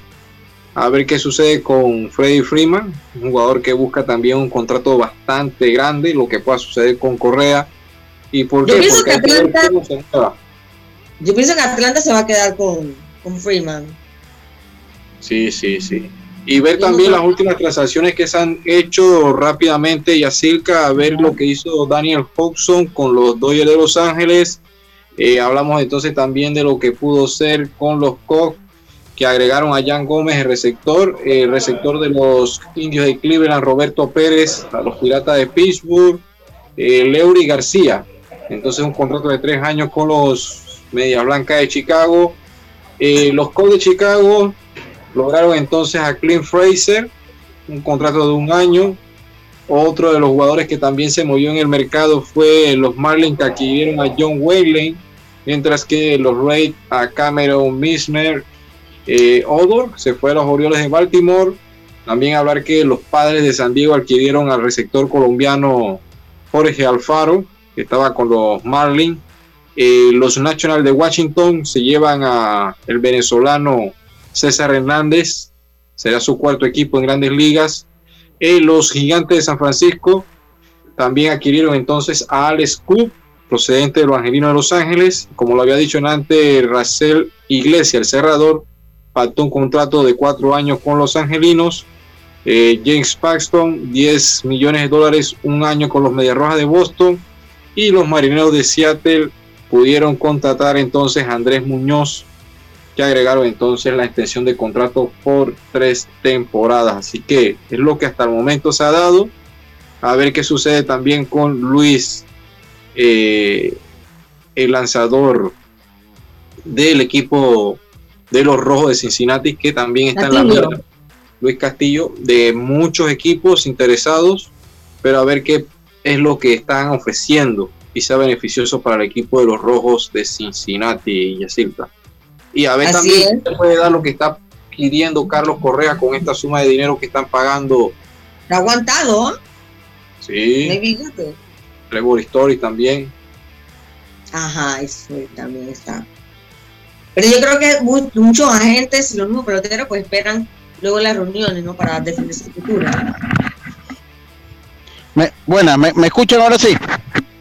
A ver qué sucede con Freddy Freeman, un jugador que busca también un contrato bastante grande, lo que pueda suceder con Correa. ¿Y por yo Pienso que Atlanta, yo pienso que Atlanta se va a quedar con, con Freeman. Sí, sí, sí y ver también las últimas transacciones que se han hecho rápidamente y acerca a ver lo que hizo Daniel Hobson con los Dodgers de Los Ángeles. Eh, hablamos entonces también de lo que pudo ser con los Cox que agregaron a Jan Gómez, el receptor, el receptor de los indios de Cleveland, Roberto Pérez, a los Piratas de Pittsburgh, eh, Leury García. Entonces un contrato de tres años con los Medias Blancas de Chicago. Eh, los Cubs de Chicago Lograron entonces a Clint Fraser, un contrato de un año. Otro de los jugadores que también se movió en el mercado fue los Marlins que adquirieron a John Wayland, mientras que los Rays a Cameron Misner. Eh, Odor se fue a los Orioles de Baltimore. También hablar que los padres de San Diego adquirieron al receptor colombiano Jorge Alfaro, que estaba con los Marlins. Eh, los Nationals de Washington se llevan a el venezolano César Hernández, será su cuarto equipo en grandes ligas. Eh, los Gigantes de San Francisco también adquirieron entonces a Alex Cook, procedente de los Angelinos de Los Ángeles. Como lo había dicho antes, Racel Iglesias, el cerrador, pactó un contrato de cuatro años con los Angelinos. Eh, James Paxton, 10 millones de dólares un año con los Medias Rojas de Boston. Y los Marineros de Seattle pudieron contratar entonces a Andrés Muñoz, que agregaron entonces la extensión de contrato por tres temporadas. Así que es lo que hasta el momento se ha dado. A ver qué sucede también con Luis, eh, el lanzador del equipo de los Rojos de Cincinnati, que también está en la mira. Luis Castillo, de muchos equipos interesados, pero a ver qué es lo que están ofreciendo y sea beneficioso para el equipo de los Rojos de Cincinnati y Yacilta. Y a ver también se puede dar lo que está pidiendo Carlos Correa con esta suma de dinero que están pagando. ¿Está aguantado? Sí. Trevor Story también. Ajá, eso también está. Pero yo creo que muchos agentes y los mismos peloteros pues esperan luego las reuniones, ¿no? Para defender su futuro. Me, buena, ¿me, ¿me escuchan ahora sí?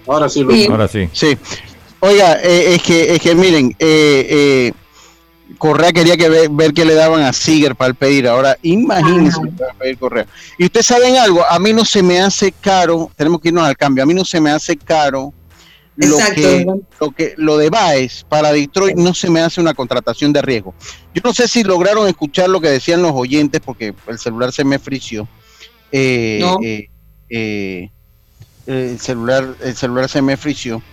Ahora sí, Ahora sí. Sí. Oiga, eh, es que es que miren, eh, eh, Correa quería que ver, ver qué le daban a Siger para el pedir. Ahora, imagínense para pedir Correa. Y ustedes saben algo, a mí no se me hace caro, tenemos que irnos al cambio, a mí no se me hace caro lo que, lo que lo de Baez para Detroit no se me hace una contratación de riesgo. Yo no sé si lograron escuchar lo que decían los oyentes porque el celular se me frició. Eh, eh, eh, el celular, el celular se me frició.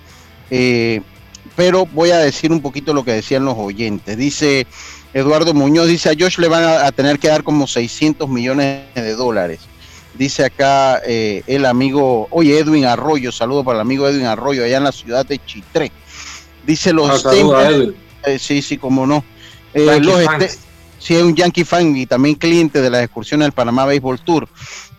Pero voy a decir un poquito lo que decían los oyentes. Dice Eduardo Muñoz, dice a Josh le van a, tener que dar como 600 millones de dólares. Dice acá el amigo, oye, Edwin Arroyo, saludo para el amigo Edwin Arroyo, allá en la ciudad de Chitré. Dice los sí, sí, como no. los sí, es un Yankee fan y también cliente de las excursiones del Panamá Baseball Tour.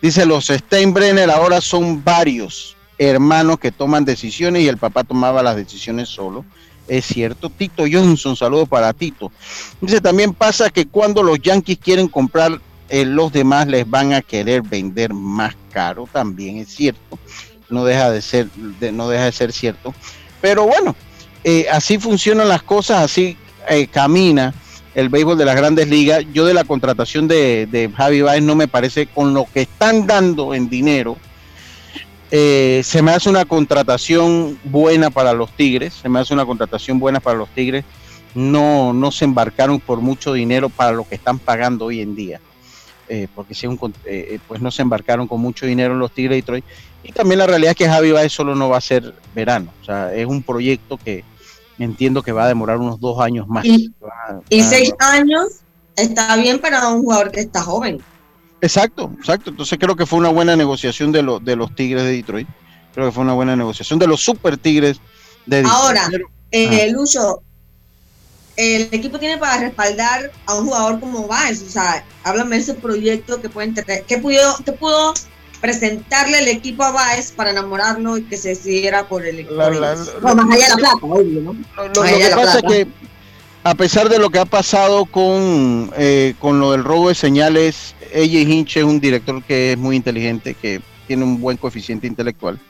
Dice, los Steinbrenner ahora son varios hermanos que toman decisiones y el papá tomaba las decisiones solo. Es cierto. Tito Johnson, saludo para Tito. Dice, también pasa que cuando los Yankees quieren comprar, eh, los demás les van a querer vender más caro. También es cierto. No deja de ser, no deja de ser cierto. Pero bueno, eh, así funcionan las cosas, así eh, camina el béisbol de las grandes ligas. Yo de la contratación de, Javi Baez no me parece con lo que están dando en dinero. Eh, se me hace una contratación buena para los Tigres, se me hace una contratación buena para los Tigres. No, no se embarcaron por mucho dinero para lo que están pagando hoy en día. Eh, porque si un, eh, pues no se embarcaron con mucho dinero en los Tigres de Detroit. Y también la realidad es que Javi Baez solo no va a ser verano. O sea, es un proyecto que, entiendo que va a demorar unos dos años más. Y, seis años está bien para un jugador que está joven. Exacto, exacto. Entonces creo que fue una buena negociación de, de los Tigres de Detroit. Creo que fue una buena negociación de los Super Tigres de Detroit. Ahora, eh, Lucho, el equipo tiene para respaldar a un jugador como Baez. O sea, háblame de ese proyecto que pueden tener. ¿Qué pudo, qué pudo presentarle el equipo a Baez para enamorarlo y que se decidiera por el equipo. más allá de la plata, obvio, ¿no? Lo, que pasa es que a pesar de lo que ha pasado con, eh, con lo del robo de señales, ella Hinch es un director que es muy inteligente, que tiene un buen coeficiente intelectual.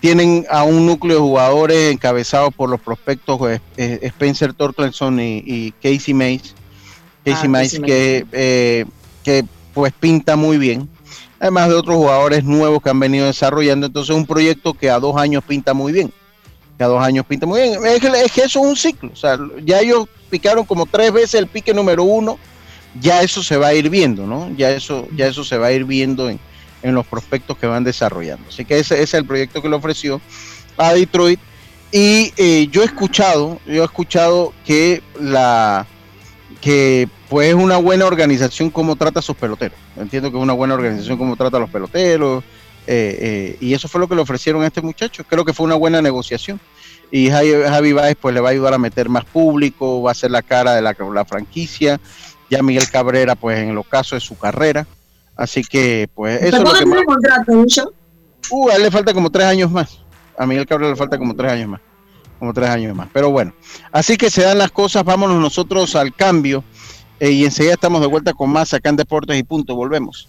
Tienen a un núcleo de jugadores encabezados por los prospectos eh, eh, Spencer Torkelson y, Casey Mays. Casey ah, Mays, que, que pues pinta muy bien además de otros jugadores nuevos que han venido desarrollando. Entonces, un proyecto que a dos años pinta muy bien. Que a dos años pinta muy bien. Es que, eso es un ciclo. O sea, ya ellos picaron como tres veces el pique número uno. Ya eso se va a ir viendo, ¿no? Ya eso, ya eso se va a ir viendo en, los prospectos que van desarrollando. Así que ese, es el proyecto que le ofreció a Detroit. Y eh, yo he escuchado, yo he escuchado que la que pues es una buena organización como trata a sus peloteros. Entiendo que es una buena organización como trata a los peloteros, Eh, eh, y eso fue lo que le ofrecieron a este muchacho. Creo que fue una buena negociación. Y Javi, Javi Baez pues le va a ayudar a meter más público, va a ser la cara de la, la franquicia. Ya Miguel Cabrera pues en el ocaso de su carrera. Así que pues eso es lo que más... contrato, Uh, a él le falta como tres años más. A Miguel Cabrera le falta como tres años más. Como tres años más. Pero bueno, así que se dan las cosas. Vámonos nosotros al cambio. Eh, y enseguida estamos de vuelta con más acá en Deportes y Punto. Volvemos.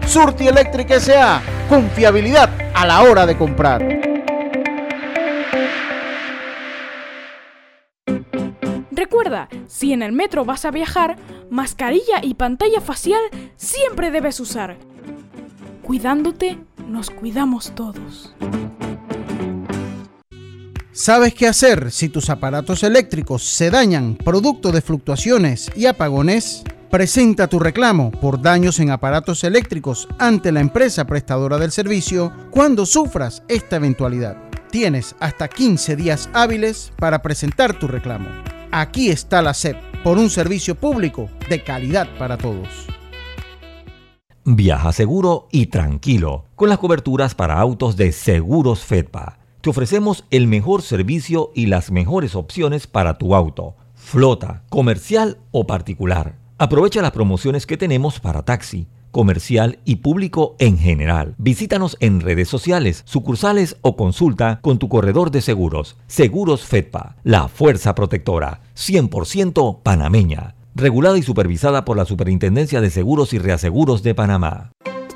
Surti Electric S.A. Confiabilidad a la hora de comprar. Recuerda, si en el metro vas a viajar, mascarilla y pantalla facial siempre debes usar. Cuidándote, nos cuidamos todos. ¿Sabes qué hacer si tus aparatos eléctricos se dañan producto de fluctuaciones y apagones? Presenta tu reclamo por daños en aparatos eléctricos ante la empresa prestadora del servicio cuando sufras esta eventualidad. Tienes hasta 15 días hábiles para presentar tu reclamo. Aquí está la SEP por un servicio público de calidad para todos. Viaja seguro y tranquilo con las coberturas para autos de Seguros Fedpa te ofrecemos el mejor servicio y las mejores opciones para tu auto, flota, comercial o particular. Aprovecha las promociones que tenemos para taxi, comercial y público en general. Visítanos en redes sociales, sucursales o consulta con tu corredor de seguros. Seguros Fedpa, la fuerza protectora, 100% panameña. Regulada y supervisada por la Superintendencia de Seguros y Reaseguros de Panamá.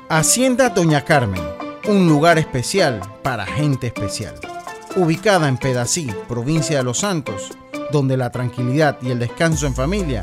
Hacienda Doña Carmen un lugar especial para gente especial. Ubicada en Pedací, provincia de Los Santos, donde la tranquilidad y el descanso en familia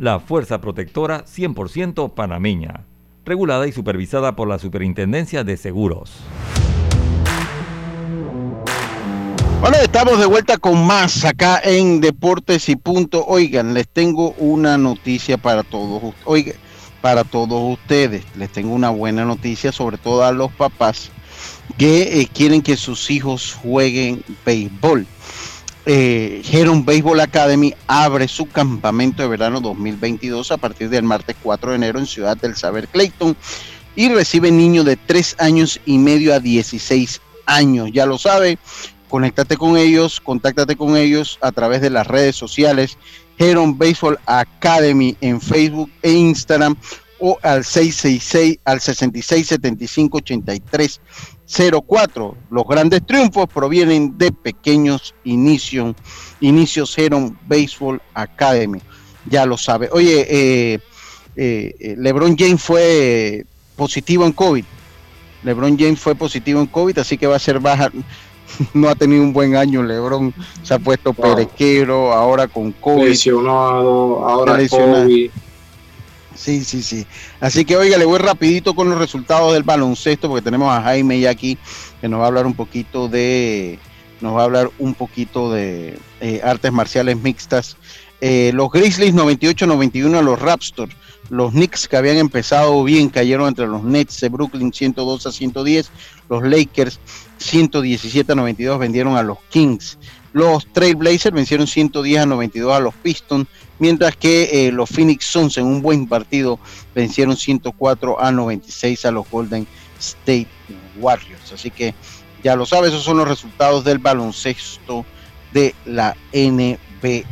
la fuerza protectora 100% panameña, regulada y supervisada por la Superintendencia de Seguros. Bueno, estamos de vuelta con más acá en Deportes y Punto. Oigan, les tengo una noticia para todos. Oigan, para todos ustedes. Les tengo una buena noticia, sobre todo a los papás que eh, quieren que sus hijos jueguen béisbol. Eh, Heron Baseball Academy abre su campamento de verano 2022 a partir del martes 4 de enero en Ciudad del Saber Clayton y recibe niños de 3 años y medio a 16 años. Ya lo sabe, conéctate con ellos, contáctate con ellos a través de las redes sociales Heron Baseball Academy en Facebook e Instagram o al 666 al 6675 83 04. Los grandes triunfos provienen de pequeños inicios, inicios Heron Baseball Academy. Ya lo sabe. Oye, eh, eh, eh, LeBron James fue positivo en COVID. LeBron James fue positivo en COVID, así que va a ser baja. No ha tenido un buen año LeBron. Se ha puesto perequero ahora con COVID. Lesionado, ahora COVID. Sí, sí, sí. Así que oiga, le voy rapidito con los resultados del baloncesto porque tenemos a Jaime ya aquí que nos va a hablar un poquito de nos va a hablar un poquito de eh, artes marciales mixtas. Eh, los Grizzlies 98-91 a los Raptors. Los Knicks que habían empezado bien cayeron entre los Nets de Brooklyn 102 a 110. Los Lakers 117 a 92 vendieron a los Kings. Los Trailblazers vencieron 110 a 92 a los Pistons mientras que eh, los Phoenix Suns en un buen partido vencieron 104 a 96 a los Golden State Warriors. Así que ya lo sabes, esos son los resultados del baloncesto de la NBA.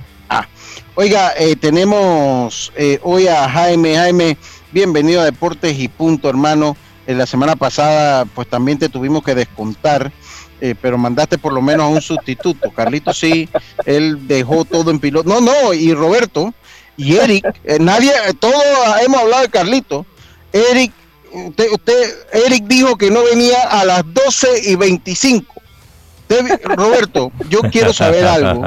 Oiga, eh, tenemos eh, hoy a Jaime. Jaime, bienvenido a Deportes y Punto, hermano. En la semana pasada, pues también te tuvimos que descontar eh, pero mandaste por lo menos a un sustituto. Carlito sí, él dejó todo en piloto. No, no, y Roberto y Eric, eh, nadie, todos hemos hablado de Carlito. Eric, usted, usted, Eric dijo que no venía a las 12 y 25. Roberto, yo quiero saber algo.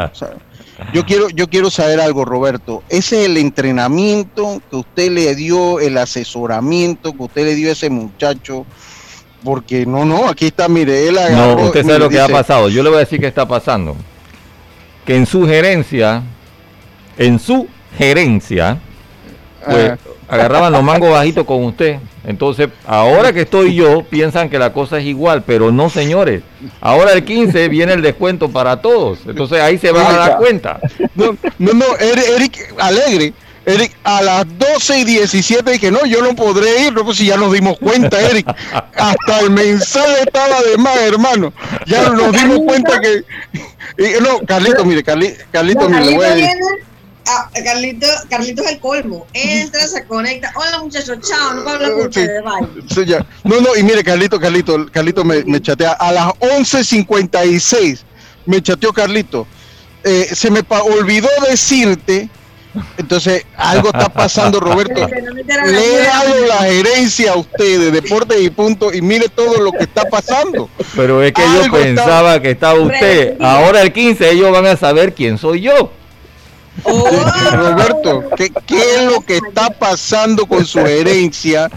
yo quiero, yo quiero saber algo, Roberto. Ese es el entrenamiento que usted le dio, el asesoramiento que usted le dio a ese muchacho porque no, no, aquí está, mire, él No, usted sabe lo que ha pasado. Yo le voy a decir qué está pasando. Que en su gerencia, en su gerencia, pues agarraban los mangos bajitos con usted. Entonces, ahora que estoy yo, piensan que la cosa es igual, pero no, señores. Ahora el 15 viene el descuento para todos. Entonces ahí se van a dar cuenta. No, no, no Eric Alegre Eric, a las 12 y 17 dije, no, yo no podré ir, no, pues si ya nos dimos cuenta, Eric. Hasta el mensaje estaba de más, hermano. Ya nos dimos cuenta que... no, Carlito, mire, Carlito, mire, le voy a. Ah, Carlito, Carlito es el colmo. Entra, se conecta. Hola muchachos, chao, no puedo hablar con ustedes, sí, ya. No, no, y mire, Carlito, Carlito, Carlito me, me chatea. A las 11.56 me chateó Carlito. Eh, se me olvidó decirte entonces, algo está pasando, Roberto. Le he dado la gerencia a usted de Deportes y Punto y mire todo lo que está pasando. Pero es que yo pensaba que estaba usted. Ahora el 15 ellos van a saber quién soy yo. Oh. Roberto, ¿qué, es lo que está pasando con su herencia?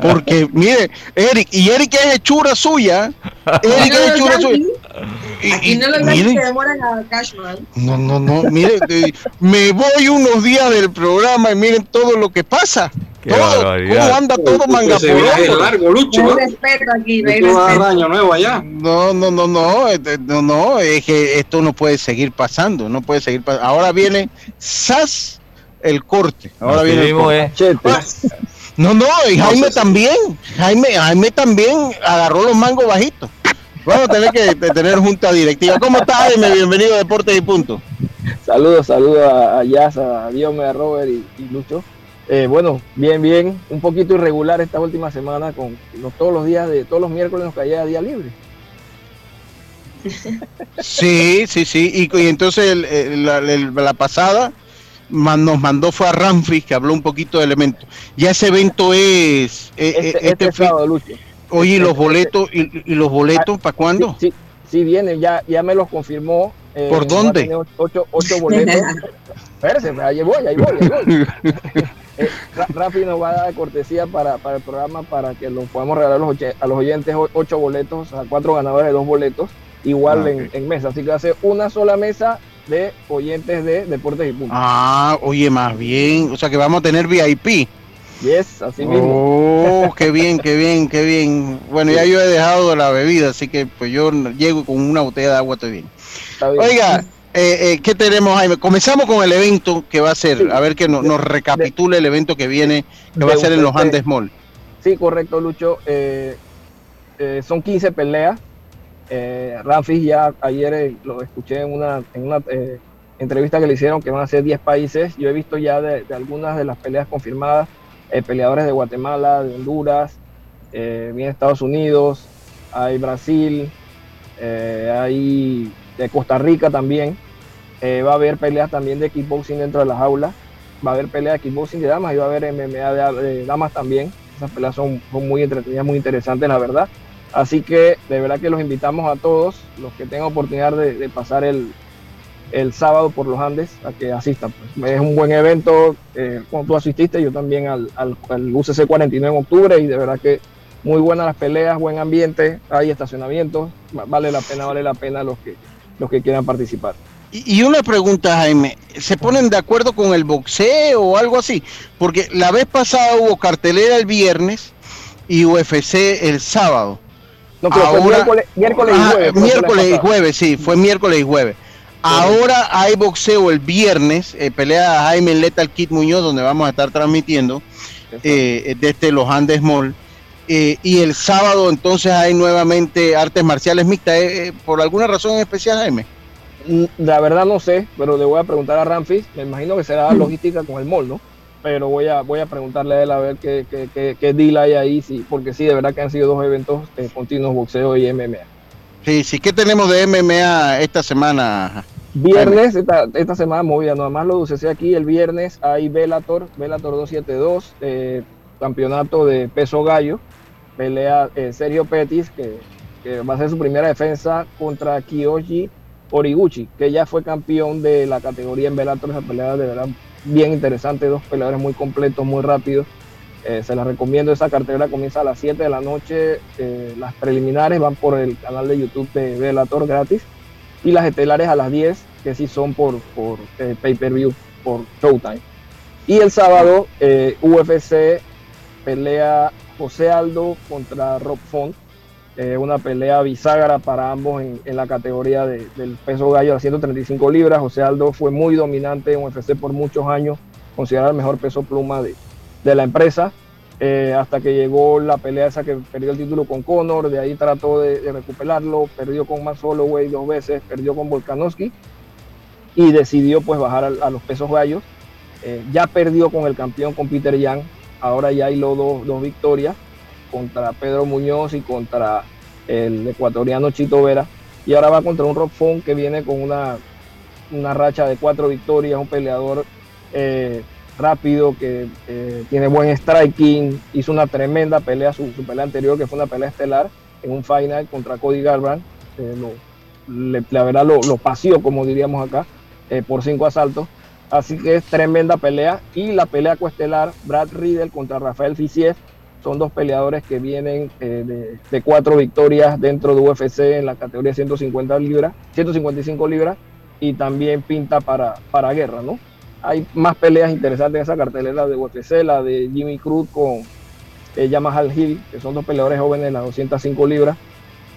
Porque, mire, Eric, y Eric es hechura suya. Eric es hechura suya. Aquí no los mire, se demoran a casual. No, no, no, mire, me voy unos días del programa y miren todo lo que pasa. Todo, ¿Cómo anda todo manga largo, Lucho. No respeto aquí, no año nuevo allá. No, no, no, no, este, no, no, es que esto no puede seguir pasando, no puede seguir pasando. Ahora viene SAS el corte. Ahora viene el corte. Ah, no, no, y Jaime también. Jaime, Jaime también agarró los mangos bajitos. Vamos a tener que tener junta directiva. ¿Cómo estás, Jaime? Bienvenido a Deportes y Punto. Saludos, saludos a, Jazz, a Diome, a Robert y, Lucho. Eh, bueno, bien, bien. Un poquito irregular esta última semana con todos los días de todos los miércoles nos caía día libre. Sí, sí, sí. Y, entonces la, pasada nos mandó fue a Ramfis que habló un poquito de elementos. Ya ese evento es eh, este, este, este sábado, Lucho. Oye, ¿y los boletos, y, los boletos para cuándo? Sí, sí, vienen, ya, ya me los confirmó. Eh, ¿Por dónde? Ocho, ocho boletos. Espérese, ahí voy, ahí voy, ahí voy. eh, Rafi nos va a dar cortesía para, para, el programa para que los podamos regalar los a los oyentes ocho boletos, a cuatro ganadores de dos boletos, igual ah, en, en, mesa. Así que va a ser una sola mesa de oyentes de Deportes y Puntos. Ah, oye, más bien, o sea que vamos a tener VIP. Yes, así mismo. Oh, qué bien, qué bien, qué bien. Bueno, ya yo he dejado la bebida, así que pues yo llego con una botella de agua, estoy bien. Oiga, eh, eh, ¿qué tenemos, Jaime? Comenzamos con el evento que va a ser, a ver que nos recapitule el evento que viene, que va a ser en los Andes Mall. Sí, correcto, Lucho. Eh, son 15 peleas. Eh, ya ayer lo escuché en una, en una entrevista que le hicieron que van a ser 10 países. Yo he visto ya de algunas de las peleas confirmadas peleadores de Guatemala, de Honduras, viene Estados Unidos, hay Brasil, hay Costa Rica también. Eh, va a haber peleas también de kickboxing dentro de las aulas. Va a haber peleas de kickboxing de damas y va a haber MMA de, damas también. Esas peleas son, muy entretenidas, muy interesantes, la verdad. Así que de verdad que los invitamos a todos, los que tengan oportunidad de, pasar el, sábado por los Andes, a que asistan. Pues. Es un buen evento, eh, como tú asististe, yo también al, al, al UCC 49 en octubre y de verdad que muy buenas las peleas, buen ambiente, hay estacionamientos, vale la pena, vale la pena los que, los que quieran participar. Y una pregunta, Jaime, ¿se ponen de acuerdo con el boxeo o algo así? Porque la vez pasada hubo cartelera el viernes y UFC el sábado. No, pero miércoles, miércoles, y jueves. Miércoles y jueves, sí, fue miércoles y jueves. Ahora hay boxeo el viernes, eh, pelea Jaime Leta Kit Muñoz, donde vamos a estar transmitiendo eh, desde los Andes Mall. Eh, y el sábado entonces hay nuevamente artes marciales mixtas. Eh, eh, ¿Por alguna razón especial, Jaime? Mm, la verdad no sé, pero le voy a preguntar a Ramfis. Me imagino que será logística con el mall, ¿no? Pero voy a, voy a preguntarle a él a ver qué, qué, qué, deal hay ahí, sí, porque sí, de verdad que han sido dos eventos continuos, boxeo y MMA. Sí, sí, ¿qué tenemos de MMA esta semana? Viernes, esta, esta, semana movida, nada más lo dulce aquí, el viernes hay Velator, Velator 272, campeonato de peso gallo, pelea eh, Sergio Pettis, que, va a ser su primera defensa contra Kiyoshi Origuchi, que ya fue campeón de la categoría en Bellator. Esa pelea de verdad bien interesante, dos peleadores muy completos, muy rápidos. Eh, se las recomiendo, esa cartera comienza a las 7 de la noche. Eh, las preliminares van por el canal de YouTube de Bellator gratis. Y las estelares a las 10, que sí son por, por pay-per-view, por Showtime. Y el sábado, UFC pelea José Aldo contra Rob Font, eh, una pelea bisagra para ambos en, la categoría del peso gallo a 135 libras. José Aldo fue muy dominante en UFC por muchos años, considerado el mejor peso pluma de, la empresa. Eh, hasta que llegó la pelea esa que perdió el título con Conor, de ahí trató de, recuperarlo, perdió con Max Holloway dos veces, perdió con Volkanovski y decidió pues bajar a, los pesos gallos. Eh, ya perdió con el campeón, con Peter Young, ahora ya hay los dos, victorias contra Pedro Muñoz y contra el ecuatoriano Chito Vera. Y ahora va contra un Rob Font que viene con una, una racha de cuatro victorias, un peleador eh, rápido que eh, tiene buen striking, hizo una tremenda pelea, su, pelea anterior que fue una pelea estelar en un final contra Cody Garbrandt, eh, la verdad lo, lo paseó como diríamos acá, por cinco asaltos. Así que es tremenda pelea. Y la pelea coestelar, Brad Riddle contra Rafael Fisiev, son dos peleadores que vienen eh, de, cuatro victorias dentro de UFC en la categoría 150 libras, 155 libras, y también pinta para, para guerra, ¿no? Hay más peleas interesantes en esa cartelera de UFC, la de Jimmy Cruz con eh, Yamahal Hill, que son dos peleadores jóvenes en las 205 libras.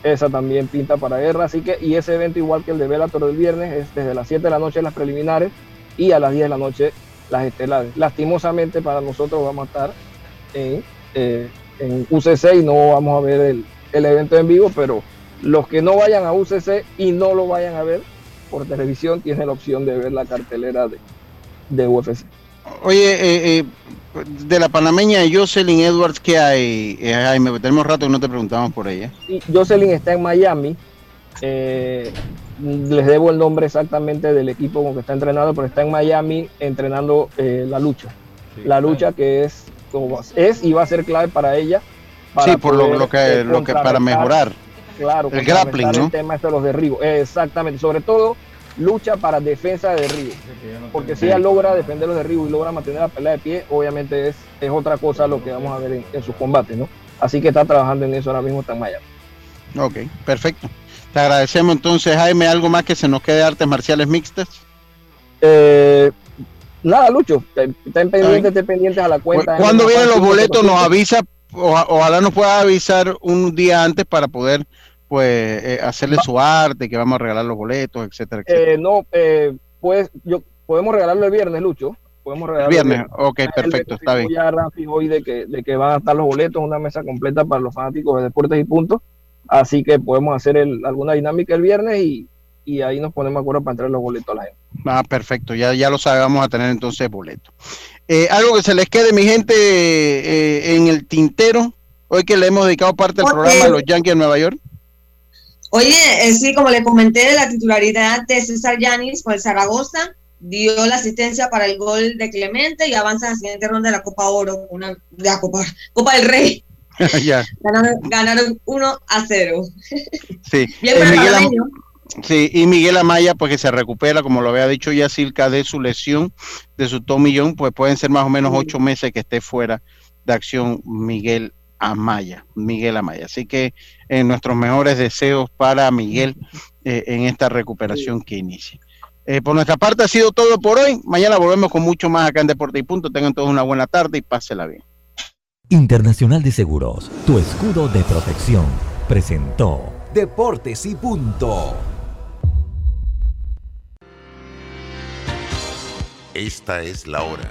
Esa también pinta para guerra, así que, y ese evento igual que el de Bellator del viernes, es desde las 7 de la noche las preliminares, y a las 10 de la noche las estelares. Lastimosamente para nosotros vamos a estar en, eh, en UCC y no vamos a ver el, el, evento en vivo, pero los que no vayan a UCC y no lo vayan a ver por televisión tienen la opción de ver la cartelera de, de UFC. Oye, eh, eh, de la panameña Jocelyn Edwards, ¿qué hay? Jaime, tenemos rato que no te preguntamos por ella. Jocelyn está en Miami. Eh, les debo el nombre exactamente del equipo con que está entrenando, pero está en Miami entrenando eh, la lucha. la lucha que es, es y va a ser clave para ella. sí, por lo, que, lo que para mejorar. Claro, el grappling, ¿no? El tema de los derribos. Exactamente, sobre todo lucha para defensa de derribo. Porque si ella logra defender los derribos y logra mantener la pelea de pie, obviamente es, es otra cosa lo que vamos a ver en, en sus combates, ¿no? Así que está trabajando en eso ahora mismo, está en Miami. Ok, perfecto. Te agradecemos entonces, Jaime. ¿Algo más que se nos quede artes marciales mixtas? Eh, nada, Lucho. Estén pendientes, estén pendientes a la cuenta. Cuando vienen los boletos, nos avisa. ojalá nos pueda avisar un día antes para poder pues eh, hacerle su arte, que vamos a regalar los boletos, etcétera, etcétera. Eh, no, pues yo podemos regalarlo el viernes, Lucho. Podemos regalarlo el viernes. Ok, perfecto, está bien. Ya hoy de que, de que van a estar los boletos, una mesa completa para los fanáticos de deportes y puntos. Así que podemos hacer alguna dinámica el viernes y, y ahí nos ponemos de acuerdo para entrar los boletos a la gente. Ah, perfecto, ya, ya lo sabemos a tener entonces boletos. Eh, algo que se les quede, mi gente, eh, en el tintero, hoy que le hemos dedicado parte del programa a los Yankees de Nueva York. Oye, eh, sí, como le comenté, la titularidad de César Yanis por el Zaragoza dio la asistencia para el gol de Clemente y avanza a la siguiente ronda de la Copa Oro, una, de la Copa, Copa del Rey. ya. Ganaron, 1 a 0. Sí. Bien Eh, Miguel, Am- Am- sí, y Miguel Amaya, pues que se recupera, como lo había dicho ya Silca, de su lesión, de su tomillón, pues pueden ser más o menos ocho meses que esté fuera de acción Miguel Amaya, Miguel Amaya. Así que eh, nuestros mejores deseos para Miguel eh, en esta recuperación que inicia. Eh, por nuestra parte ha sido todo por hoy. Mañana volvemos con mucho más acá en Deporte y Punto. Tengan todos una buena tarde y pásela bien. Internacional de Seguros, tu escudo de protección, presentó Deportes y punto. Esta es la hora.